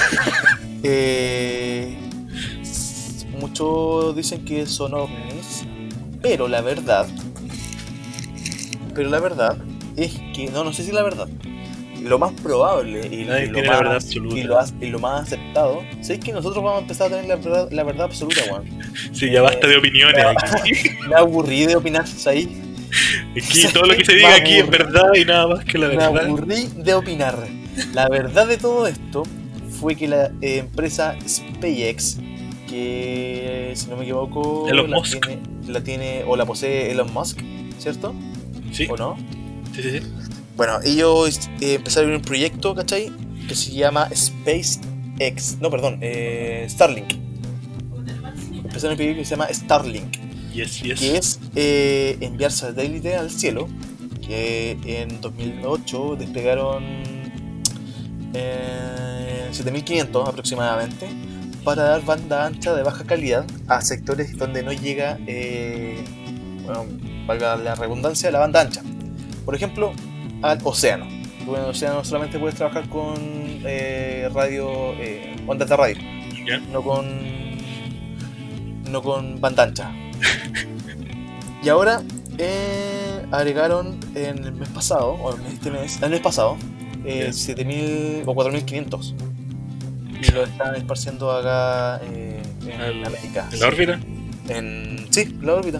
Speaker 2: eh, muchos dicen que son ovnis, pero la verdad, pero la verdad es que, no, no sé si la verdad, lo más probable y,
Speaker 4: Nadie
Speaker 2: y lo,
Speaker 4: tiene la verdad
Speaker 2: más,
Speaker 4: absoluta.
Speaker 2: y, lo, as- y lo más aceptado, ¿sabes que nosotros vamos a empezar a tener la verdad, la verdad absoluta, weón?
Speaker 4: Sí, ya basta de opiniones aquí.
Speaker 2: Me aburrí de opinar, ¿sabes?
Speaker 4: Aquí todo lo que se diga aquí es verdad y nada más que la
Speaker 2: Me
Speaker 4: verdad.
Speaker 2: aburrí de opinar. La verdad de todo esto fue que la eh, empresa SpaceX, que si no me equivoco,
Speaker 4: Elon
Speaker 2: la,
Speaker 4: Musk.
Speaker 2: Tiene, la tiene o la posee Elon Musk, ¿cierto?
Speaker 4: Sí,
Speaker 2: ¿O no?
Speaker 4: sí, sí. sí.
Speaker 2: Bueno, ellos eh, empezaron un proyecto, ¿cachai? Que se llama SpaceX. No, perdón, eh, Starlink. Empezaron un proyecto que se llama Starlink.
Speaker 4: Yes, yes.
Speaker 2: que es eh, enviar satélite al cielo, que en 2008 despegaron eh, 7500 aproximadamente, para dar banda ancha de baja calidad a sectores donde no llega, eh, bueno, valga la redundancia, la banda ancha. Por ejemplo, al océano. Tú en el océano solamente puedes trabajar con eh, radio, eh, ondas de radio,
Speaker 4: Ya.
Speaker 2: no con, no con banda ancha. Y ahora eh, agregaron en el mes pasado, o en este mes, el mes pasado, eh,
Speaker 4: Ya.
Speaker 2: 7000 o 4500. Y lo están esparciendo acá eh, en América.
Speaker 4: ¿En la órbita?
Speaker 2: En, sí, la órbita.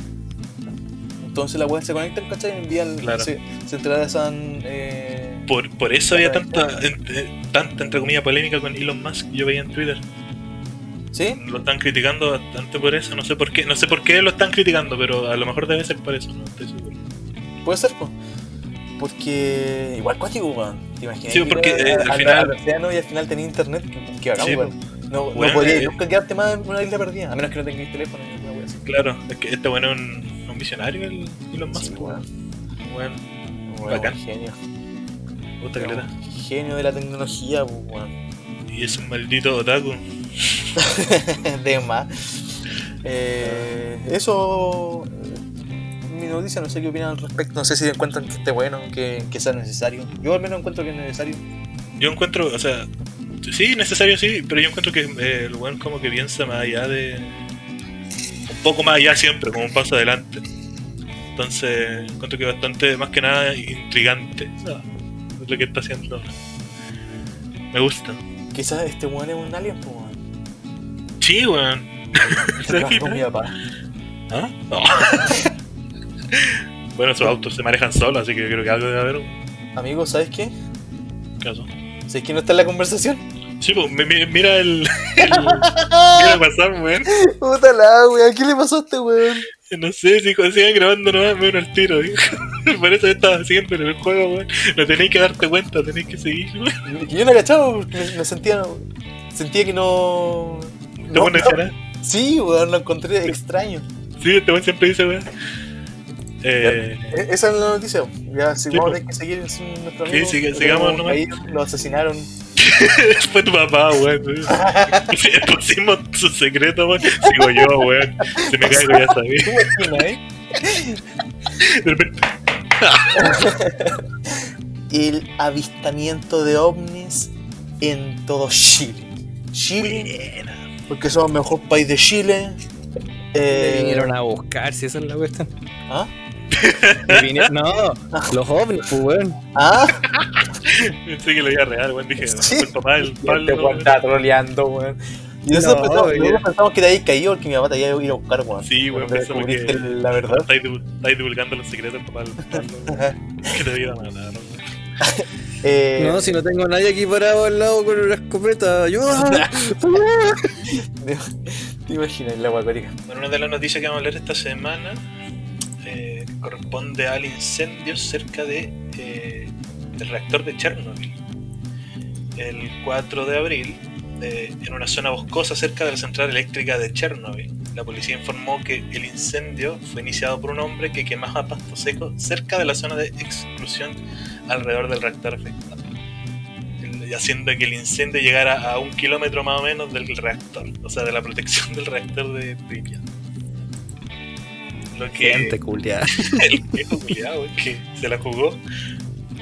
Speaker 2: Entonces la web se conectan, ¿cachai? Y envían,
Speaker 4: Claro.
Speaker 2: se, se entrelazan. Eh,
Speaker 4: Por, por eso había tanta, en- eh, tanta, entre comillas, polémica con Elon Musk. Yo veía en Twitter.
Speaker 2: ¿Sí?
Speaker 4: Lo están criticando bastante por eso. No sé por qué. No sé por qué lo están criticando, pero a lo mejor debe ser por eso. No estoy seguro.
Speaker 2: Puede ser, pues. Porque igual cuático, weón. ¿Te imaginas?
Speaker 4: Sí,
Speaker 2: que
Speaker 4: porque, eh, al
Speaker 2: al-
Speaker 4: final-
Speaker 2: al océano y al final tenía internet. Que, bacán,
Speaker 4: Sí,
Speaker 2: weón. No,
Speaker 4: Bueno,
Speaker 2: no podías
Speaker 4: eh,
Speaker 2: nunca quedarte más en una isla perdida, a menos que no tengáis teléfono wea.
Speaker 4: Claro, es que este bueno es un, un visionario, el Elon Musk.
Speaker 2: Sí.
Speaker 4: Bueno,
Speaker 2: Weón,
Speaker 4: Bacán.
Speaker 2: genio.
Speaker 4: me gusta caleta.
Speaker 2: Genio de la tecnología, pues, weón.
Speaker 4: Y es un maldito otaku.
Speaker 2: de más. Eh, eso. Mi noticia, no sé qué opinan al respecto. No sé si encuentran que esté bueno, que, que sea necesario. Yo al menos encuentro que es necesario.
Speaker 4: Yo encuentro, o sea, sí, necesario sí, pero yo encuentro que eh, el weón como que piensa más allá de. Un poco más allá siempre, como un paso adelante. Entonces, encuentro que bastante, más que nada, intrigante. ¿sabes? Es lo que está haciendo. Me gusta.
Speaker 2: Quizás este weón es un alien, pues, weón.
Speaker 4: Sí, weón.
Speaker 2: Mi papá.
Speaker 4: ¿Ah? No. bueno, sus autos se manejan solos, así que yo creo que algo debe haber.
Speaker 2: Amigo, ¿sabes qué?
Speaker 4: Caso.
Speaker 2: ¿Sabes quién no está en la conversación?
Speaker 4: Sí, pues, mi- mi- mira el. el mira el WhatsApp, weón.
Speaker 2: Puta la weón, ¿qué le pasó a este weón?
Speaker 4: No sé, si sigan grabando nomás, me uno al tiro, dijo. Por eso yo estaba haciendo en el juego, weón. No tenéis que darte cuenta, tenéis que seguir, weón.
Speaker 2: Que yo no cachaba porque me, me sentía. Sentía que no.
Speaker 4: Te a llorar.
Speaker 2: Sí, weón, lo encontré extraño.
Speaker 4: Sí, este weón siempre dice, weón. Eh,
Speaker 2: E- Esa es la noticia. Ya, si
Speaker 4: Sí,
Speaker 2: vamos a
Speaker 4: po.
Speaker 2: tener que seguir sin nuestro
Speaker 4: Sí,
Speaker 2: amigo.
Speaker 4: sigue-
Speaker 2: lo
Speaker 4: sigamos nomás.
Speaker 2: ahí, Lo asesinaron.
Speaker 4: fue tu papá, weón. Si pusimos su secreto, weón. Sigo yo, weón. Si me caigo, ya sabía.
Speaker 2: ¿Tú imaginas, eh?
Speaker 4: De repente,
Speaker 2: El avistamiento de ovnis en todo Chile. Chile, porque somos el mejor país de Chile.
Speaker 3: Me
Speaker 2: Eh,
Speaker 3: vinieron a buscar, si esa es la cuestión.
Speaker 2: ¿Ah?
Speaker 3: No, los ovnis, pues, weón.
Speaker 2: ¿Ah?
Speaker 4: pensé que lo iba real, weón. Dije,
Speaker 2: Sí.
Speaker 4: el papá del
Speaker 2: Este weón está troleando, weón. Y nosotros,
Speaker 3: No,
Speaker 2: pensamos, nosotros pensamos que te habías caído porque mi papá te iba a ir a buscar, weón.
Speaker 4: Sí, weón, pensamos que-
Speaker 2: la verdad.
Speaker 4: Estáis divul- estáis divulgando los secretos del papá del Pablo. weón. Que te iba a matar, weón.
Speaker 2: Eh,
Speaker 3: No, si no tengo a nadie aquí parado al lado con una escopeta. ¡Ayuda!
Speaker 2: ¿Te imaginas la guacorica?
Speaker 4: Bueno, una de las noticias que vamos a leer esta semana corresponde al incendio cerca de, eh, del reactor de Chernobyl. El 4 de abril, eh, en una zona boscosa cerca de la central eléctrica de Chernobyl, la policía informó que el incendio fue iniciado por un hombre que quemaba pasto seco cerca de la zona de exclusión alrededor del reactor afectado, haciendo que el incendio llegara a un kilómetro más o menos del reactor, o sea, de la protección del reactor de Pripyat. Lo que
Speaker 3: Gente culiada.
Speaker 4: el viejo culiado que se la jugó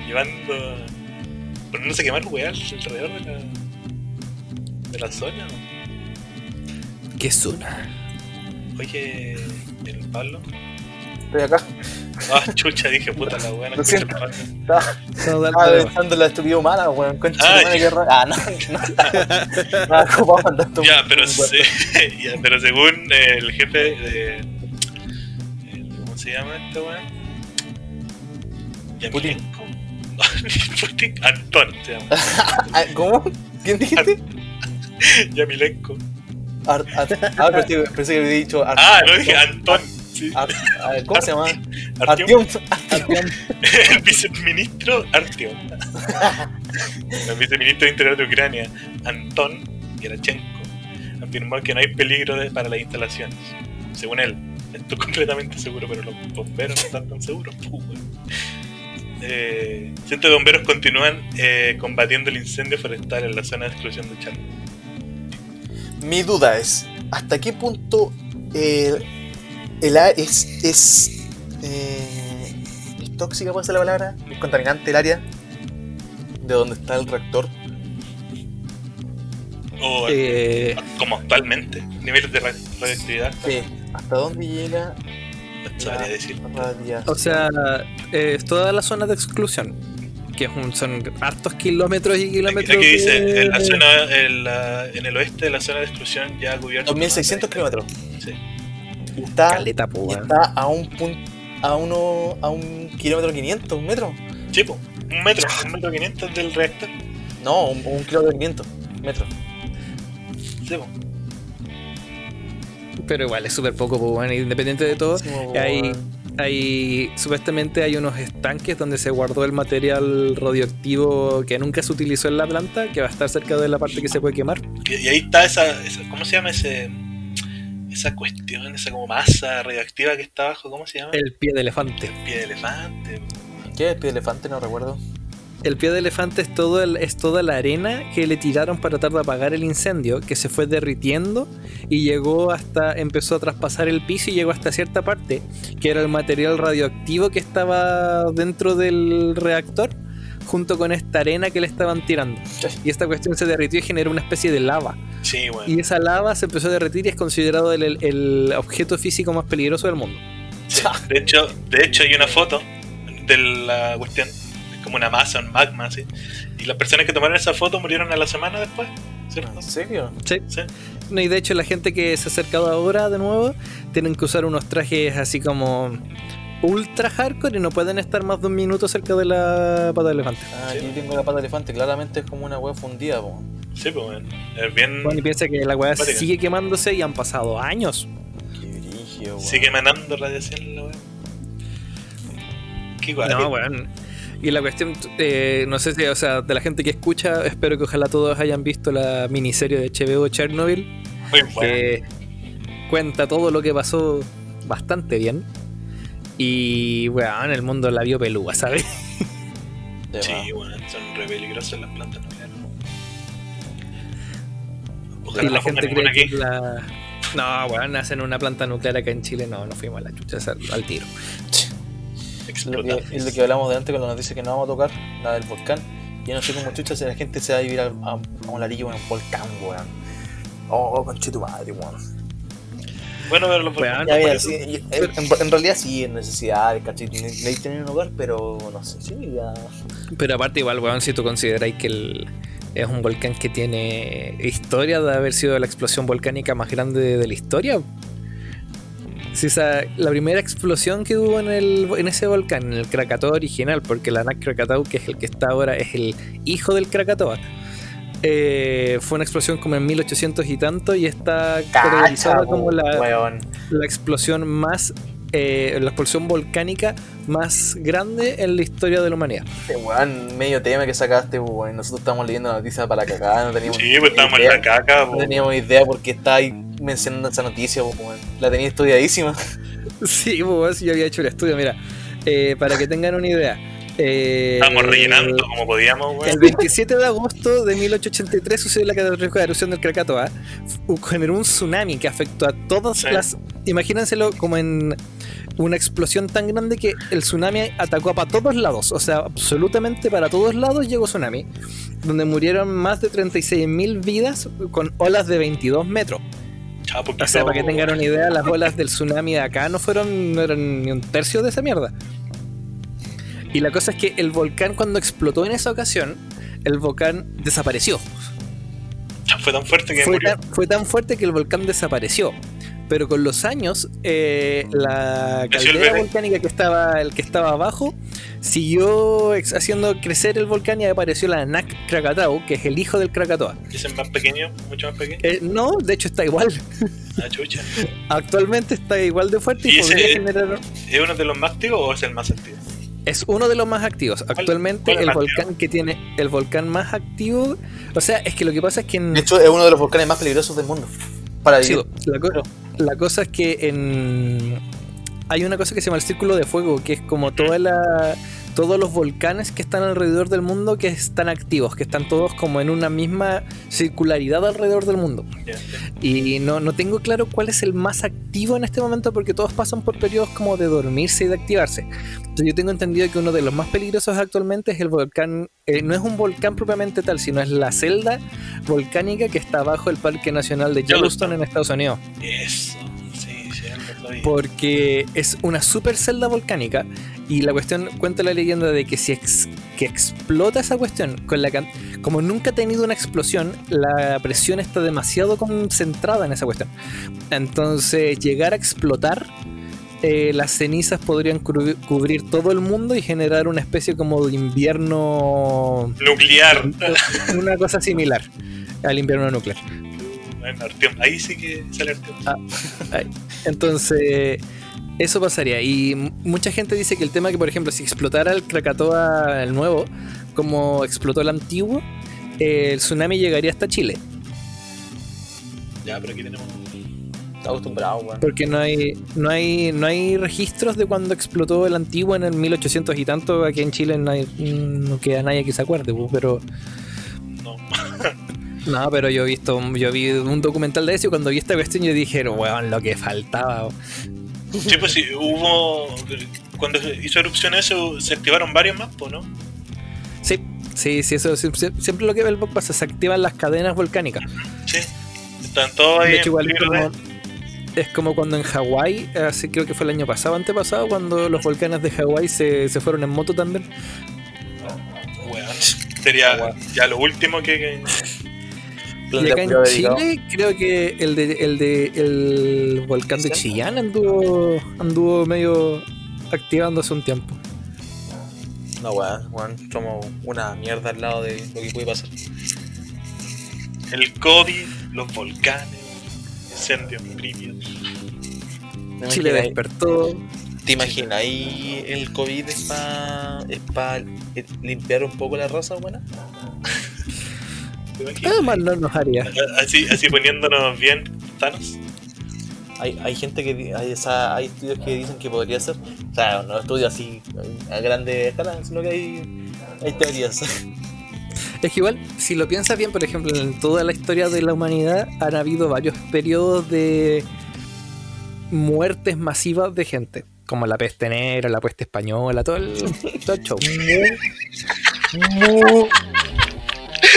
Speaker 4: llevando. poniéndose a quemar weas alrededor de la. de la zona.
Speaker 3: ¿Qué una?
Speaker 4: Oye, el Pablo,
Speaker 2: Estoy acá.
Speaker 4: Ah, chucha, dije, puta la weá. no
Speaker 2: Lo
Speaker 4: escucho radio.
Speaker 2: Estaba, estaba pensando en la estupidez humana, weón. Concha
Speaker 4: Ah, ya.
Speaker 2: qué Ah, no, no. Nada, ¿cómo vamos a andar tú?
Speaker 4: Ya, pero, se- ya, pero según el jefe de. El- ¿Cómo se llama este weón? No, Putin. Antón se llama.
Speaker 2: Ah, ¿Cómo? ¿Quién dijiste?
Speaker 4: Yamilenko.
Speaker 2: Ar- ah, pero pensé que había dicho Ar-
Speaker 4: Ah, no dije Antón. Sí.
Speaker 2: Ar- Ar- ¿Cómo se llama?
Speaker 4: Artyom. El viceministro Artyom. El viceministro de Interior de Ucrania, Anton Gerachenko, afirmó que no hay peligro de- para las instalaciones. Según él, estoy completamente seguro, pero los bomberos no están tan seguros. pues, weón. Eh, cientos de bomberos continúan eh, combatiendo el incendio forestal en la zona de exclusión de Chernobyl.
Speaker 2: Mi duda es, ¿hasta qué punto eh, el a es, es, eh, es tóxica, puede ser la palabra? ¿Es contaminante el área de donde está el reactor?
Speaker 4: O
Speaker 2: Eh.
Speaker 4: como actualmente, niveles de ra- radioactividad,
Speaker 2: Sí. ¿Hasta dónde llega
Speaker 4: no sabría decir.
Speaker 2: la radiación?
Speaker 3: O sea, eh, es toda la zona de exclusión. Que es un- son hartos kilómetros y
Speaker 4: Aquí,
Speaker 3: kilómetros.
Speaker 4: aquí dice,
Speaker 3: de-
Speaker 4: en la zona, en, la- en el oeste de la zona de exclusión ya cubierta.
Speaker 2: 2600 kilómetros.
Speaker 4: Sí.
Speaker 2: Y está,
Speaker 3: Caleta, po,
Speaker 2: y está a un punto, a uno, a un kilómetro 500, un metro.
Speaker 4: Sí, po, un metro, un metro 500 del reactor.
Speaker 2: No, un, un kilómetro 500 metros.
Speaker 4: Sí, po.
Speaker 3: Pero igual es súper poco, po, weón. Independiente de todo,
Speaker 2: Muchísimo,
Speaker 3: hay, hay supuestamente hay unos estanques donde se guardó el material radioactivo que nunca se utilizó en la planta, que va a estar cerca de la parte que se puede quemar.
Speaker 4: Y, ahí está esa, esa- ¿cómo se llama ese esa cuestión, esa como masa radioactiva que está abajo? ¿Cómo se llama?
Speaker 3: El pie de elefante.
Speaker 4: pie de elefante.
Speaker 2: ¿Qué es el pie de elefante? No recuerdo.
Speaker 3: El pie de elefante es, todo el- es toda la arena que le tiraron para tratar de apagar el incendio, que se fue derritiendo y llegó hasta, empezó a traspasar el piso y llegó hasta cierta parte, que era el material radioactivo que estaba dentro del reactor, junto con esta arena que le estaban tirando. Y esta cuestión se derritió y generó una especie de lava.
Speaker 4: Sí, bueno.
Speaker 3: Y esa lava se empezó a derretir y es considerado el, el- objeto físico más peligroso del mundo.
Speaker 4: Sí. De hecho, de hecho hay una foto de la cuestión, es como una masa, un magma así. Y las personas que tomaron esa foto murieron a la semana después, ¿cierto?
Speaker 2: ¿En serio?
Speaker 3: Sí.
Speaker 4: Sí.
Speaker 3: No, y de hecho la gente que se ha acercado ahora de nuevo tienen que usar unos trajes así como ultra hardcore y no pueden estar más de un minuto cerca de la pata de elefante.
Speaker 2: Ah,
Speaker 4: Sí.
Speaker 2: aquí tengo la pata de elefante. Claramente es como una wea fundida, po.
Speaker 4: Sí, pues bueno. Es bien.
Speaker 3: Bueno, y piensa que la weá
Speaker 4: Vale.
Speaker 3: sigue quemándose y han pasado años.
Speaker 2: Qué brillo, weón.
Speaker 4: Sigue emanando radiación la weá. Qué igual.
Speaker 3: No, weón. Y la cuestión, eh, no sé si, o sea, de la gente que escucha, espero que ojalá todos hayan visto la miniserie de HBO Chernobyl,
Speaker 4: Muy bueno.
Speaker 3: que cuenta todo lo que pasó bastante bien. Y, weón, el mundo la vio pelúa, ¿sabes?
Speaker 4: Sí, bueno, son re peligrosas las plantas nucleares.
Speaker 3: Y
Speaker 4: Ojalá
Speaker 3: la gente cree que la. No, weón, hacen una planta nuclear acá en Chile. No, no fuimos a la chucha al, al tiro.
Speaker 2: Lo que, es lo que hablamos de antes con la noticia que no vamos a tocar, la del volcán. Yo no sé cómo chucha si la gente se va a vivir a, a, a un ladrillo en un volcán, weón. Oh, conche tu madre, weón.
Speaker 4: Bueno, pero los volcanes
Speaker 2: mira, sí, en, en realidad sí, es necesidad, ¿cachai? Necesitas tener un hogar, pero no sé, sí, ya.
Speaker 3: Pero aparte, igual, weón, si tú consideráis que el- es un volcán que tiene historia de haber sido la explosión volcánica más grande de, de la historia. Si esa, la primera explosión que hubo en, el, en ese volcán, en el Krakatoa original, porque el Anak Krakatau, que es el que está ahora, es el hijo del Krakatoa. eh, fue una explosión como en 1800 y tanto y está categorizada
Speaker 2: Cacha,
Speaker 3: como la, la explosión más eh, la explosión volcánica más grande en la historia de la humanidad.
Speaker 2: Este weón, medio tema que sacaste, weón. Nosotros estábamos leyendo la noticia para la cagada, no teníamos
Speaker 4: Sí, pues estábamos en
Speaker 2: idea.
Speaker 4: la caca,
Speaker 2: No teníamos idea por qué está ahí mencionando esa noticia, po, weón. La tenía estudiadísima.
Speaker 3: Sí, pues yo había hecho el estudio, mira, eh, para que tengan una idea. eh,
Speaker 4: Estábamos rellenando como podíamos,
Speaker 3: El
Speaker 4: weón.
Speaker 3: 27 de agosto de 1883 sucedió la catástrofe erupción del Krakatoa. Generó un tsunami que afectó a todas
Speaker 4: Sí.
Speaker 3: las. Imagínenselo como en una explosión tan grande que el tsunami atacó para todos lados. O sea, absolutamente para todos lados llegó tsunami. Donde murieron más de 36.000 vidas con olas de 22 metros.
Speaker 4: Ah,
Speaker 3: O sea, para que tengan una idea, las olas del tsunami de acá no fueron no eran ni un tercio de esa mierda. Y la cosa es que el volcán cuando explotó en esa ocasión, el volcán desapareció.
Speaker 4: Fue tan fuerte que
Speaker 3: Fue
Speaker 4: murió.
Speaker 3: tan, fue tan fuerte que el volcán desapareció. Pero con los años, eh, la
Speaker 4: el
Speaker 3: caldera volcánica que estaba, el que estaba abajo siguió haciendo crecer el volcán y apareció la Anak Krakatau, que es el hijo del Krakatoa.
Speaker 4: Es más pequeño, mucho más pequeño.
Speaker 3: Eh, no, de hecho está igual.
Speaker 4: Ah, chucha.
Speaker 3: Actualmente está igual de fuerte y,
Speaker 4: Y
Speaker 3: podría generar.
Speaker 4: ¿Es uno de los más activos o es el más activo?
Speaker 3: Es uno de los más activos. Actualmente
Speaker 4: cuál es
Speaker 3: el volcán que tiene el volcán más activo. O sea, es que lo que pasa es que en,
Speaker 2: De hecho, es uno de los volcanes más peligrosos del mundo. Para
Speaker 3: Sí, la, co- la cosa es que en hay una cosa que se llama el círculo de fuego, que es como toda la todos los volcanes que están alrededor del mundo que están activos, que están todos como en una misma circularidad alrededor del mundo. Y no, no tengo claro cuál es el más activo en este momento porque todos pasan por periodos como de dormirse y de activarse. Entonces yo tengo entendido que uno de los más peligrosos actualmente es el volcán, eh, no es un volcán propiamente tal, sino es la celda volcánica que está bajo el Parque Nacional de Yellowstone en Estados Unidos.
Speaker 4: Eso.
Speaker 3: Porque es una super celda volcánica y la cuestión, cuenta la leyenda de que si ex- que explota esa cuestión, con la como nunca ha tenido una explosión, la presión está demasiado concentrada en esa cuestión. Entonces, llegar a explotar, eh, las cenizas podrían cubrir, cubrir todo el mundo y generar una especie como de invierno,
Speaker 4: Nuclear.
Speaker 3: una cosa similar al invierno nuclear.
Speaker 4: Bueno, Ahí sí que sale Artyom.
Speaker 3: Entonces, eso pasaría. Y mucha gente dice que el tema que, por ejemplo, si explotara el Krakatoa el nuevo, como explotó el antiguo, el tsunami llegaría hasta Chile.
Speaker 4: Ya, pero aquí tenemos.
Speaker 2: Está acostumbrado, weón.
Speaker 3: Porque no hay, no hay, no hay registros de cuando explotó el antiguo en el 1800 y tanto. Aquí en Chile no, hay- no queda nadie que se acuerde, pero.
Speaker 4: No.
Speaker 3: No, pero yo he visto, yo vi un documental de eso y cuando vi esta cuestión yo dije, weón, lo que faltaba.
Speaker 4: Sí, pues sí, hubo. Cuando hizo erupción eso, se activaron varios más, ¿no?
Speaker 3: Sí, sí, sí, eso siempre, lo que ve el pasa, se activan las cadenas volcánicas.
Speaker 4: Sí. Están todos ahí
Speaker 3: De hecho, igual es como, es como cuando en Hawái, hace creo que fue el año pasado, antepasado, cuando los volcanes de Hawái se, se fueron en moto también.
Speaker 4: Weón. Sería ya lo último que.
Speaker 3: Y
Speaker 2: de
Speaker 3: acá en. Chile, creo que el de el de el volcán de. Chillán anduvo anduvo medio activando hace un tiempo.
Speaker 2: No, weón, weón. Somos una mierda al lado de lo que puede pasar.
Speaker 4: El COVID, los volcanes, incendios.
Speaker 2: ¿Te
Speaker 3: Chile
Speaker 2: imaginas-
Speaker 3: despertó.
Speaker 2: ¿Te imaginas ahí el COVID es para es pa limpiar un poco la raza, buena?
Speaker 3: Ah, mal no nos haría.
Speaker 4: Así, así poniéndonos bien, Thanos.
Speaker 2: Hay, hay gente que di- hay, o sea, hay estudios que dicen que podría ser. O sea, no estudios así a grande escala, sino que hay, hay teorías.
Speaker 3: Es que igual, si lo piensas bien, por ejemplo, en toda la historia de la humanidad han habido varios periodos de muertes masivas de gente, como la peste negra, la peste española, todo el, todo el show.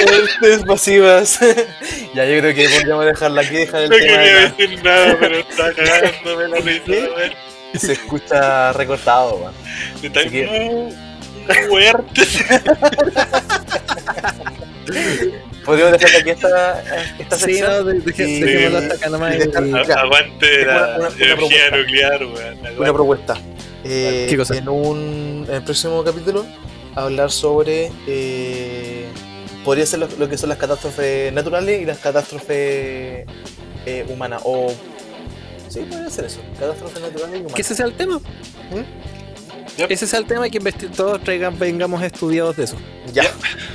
Speaker 2: Muertes masivas. ya, yo creo que podríamos dejar la queja del
Speaker 4: No
Speaker 2: tema.
Speaker 4: quería
Speaker 2: acá.
Speaker 4: decir nada, pero está cagándome la risa.
Speaker 2: Se escucha recortado, weón.
Speaker 4: Está
Speaker 2: que-
Speaker 4: fuerte.
Speaker 2: Podríamos dejar aquí esta, esta
Speaker 3: Sí,
Speaker 2: sección.
Speaker 3: no, de-
Speaker 2: y-
Speaker 3: dejémoslo hasta acá nomás.
Speaker 2: y dejar-
Speaker 3: y-
Speaker 2: Ya.
Speaker 4: Aguante la
Speaker 2: una- una-
Speaker 4: energía
Speaker 2: propuesta.
Speaker 4: nuclear, weón.
Speaker 2: Una propuesta. Eh,
Speaker 3: ¿Qué cosa?
Speaker 2: En, un, en el próximo capítulo, hablar sobre. eh, podría ser lo, lo que son las catástrofes naturales y las catástrofes eh, humanas. O. Sí, podría ser eso. Catástrofes naturales y humanas.
Speaker 3: Que ese sea el tema.
Speaker 4: Yep.
Speaker 3: Ese sea el tema y que todos traigan, vengamos estudiados de eso.
Speaker 2: Ya.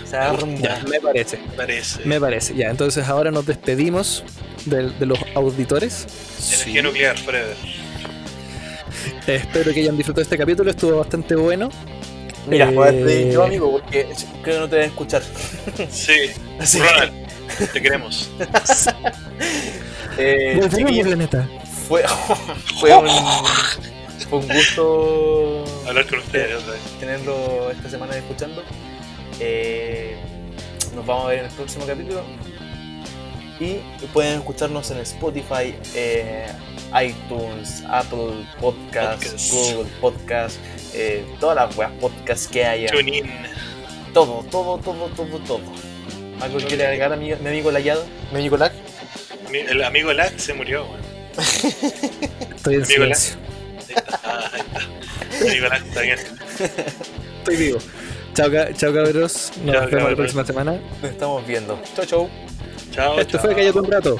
Speaker 2: Se armó.
Speaker 3: Ya, me parece.
Speaker 4: Me parece.
Speaker 3: Me parece. Ya, entonces ahora nos despedimos de, los auditores.
Speaker 4: Energía nuclear, forever.
Speaker 3: Espero que hayan disfrutado este capítulo, estuvo bastante bueno.
Speaker 2: Mira,
Speaker 3: Eh,
Speaker 2: voy a despedir yo, amigo, porque creo que no te voy a escuchar.
Speaker 4: Sí.
Speaker 2: Así
Speaker 4: Ronald, te queremos.
Speaker 2: Eh,
Speaker 3: planeta.
Speaker 2: fue, fue, un, fue un gusto
Speaker 4: Hablar con ustedes
Speaker 2: tenerlo esta semana escuchando. Eh, nos vamos a ver en el próximo capítulo. Y pueden escucharnos en Spotify, eh, iTunes, Apple Podcasts,
Speaker 4: Podcasts.
Speaker 2: Google Podcasts, eh, todas las weas podcasts que haya.
Speaker 4: TuneIn.
Speaker 2: Todo, todo, todo, todo, todo. ¿Algo que quiere agregar a mi, mi amigo Layado? ¿Mi amigo Lack?
Speaker 4: Mi- El amigo Lag se murió, weón.
Speaker 3: Estoy en
Speaker 4: Amigo,
Speaker 3: silencio.
Speaker 4: Ahí está, ah, ahí está. Amigo Lag está bien.
Speaker 3: Estoy vivo. Chao, chao cabros. Nos
Speaker 4: Chao,
Speaker 3: vemos la próxima semana.
Speaker 2: Nos estamos viendo. Chau, chau.
Speaker 4: Chao,
Speaker 3: Esto
Speaker 4: chao.
Speaker 3: fue Cállate un rato.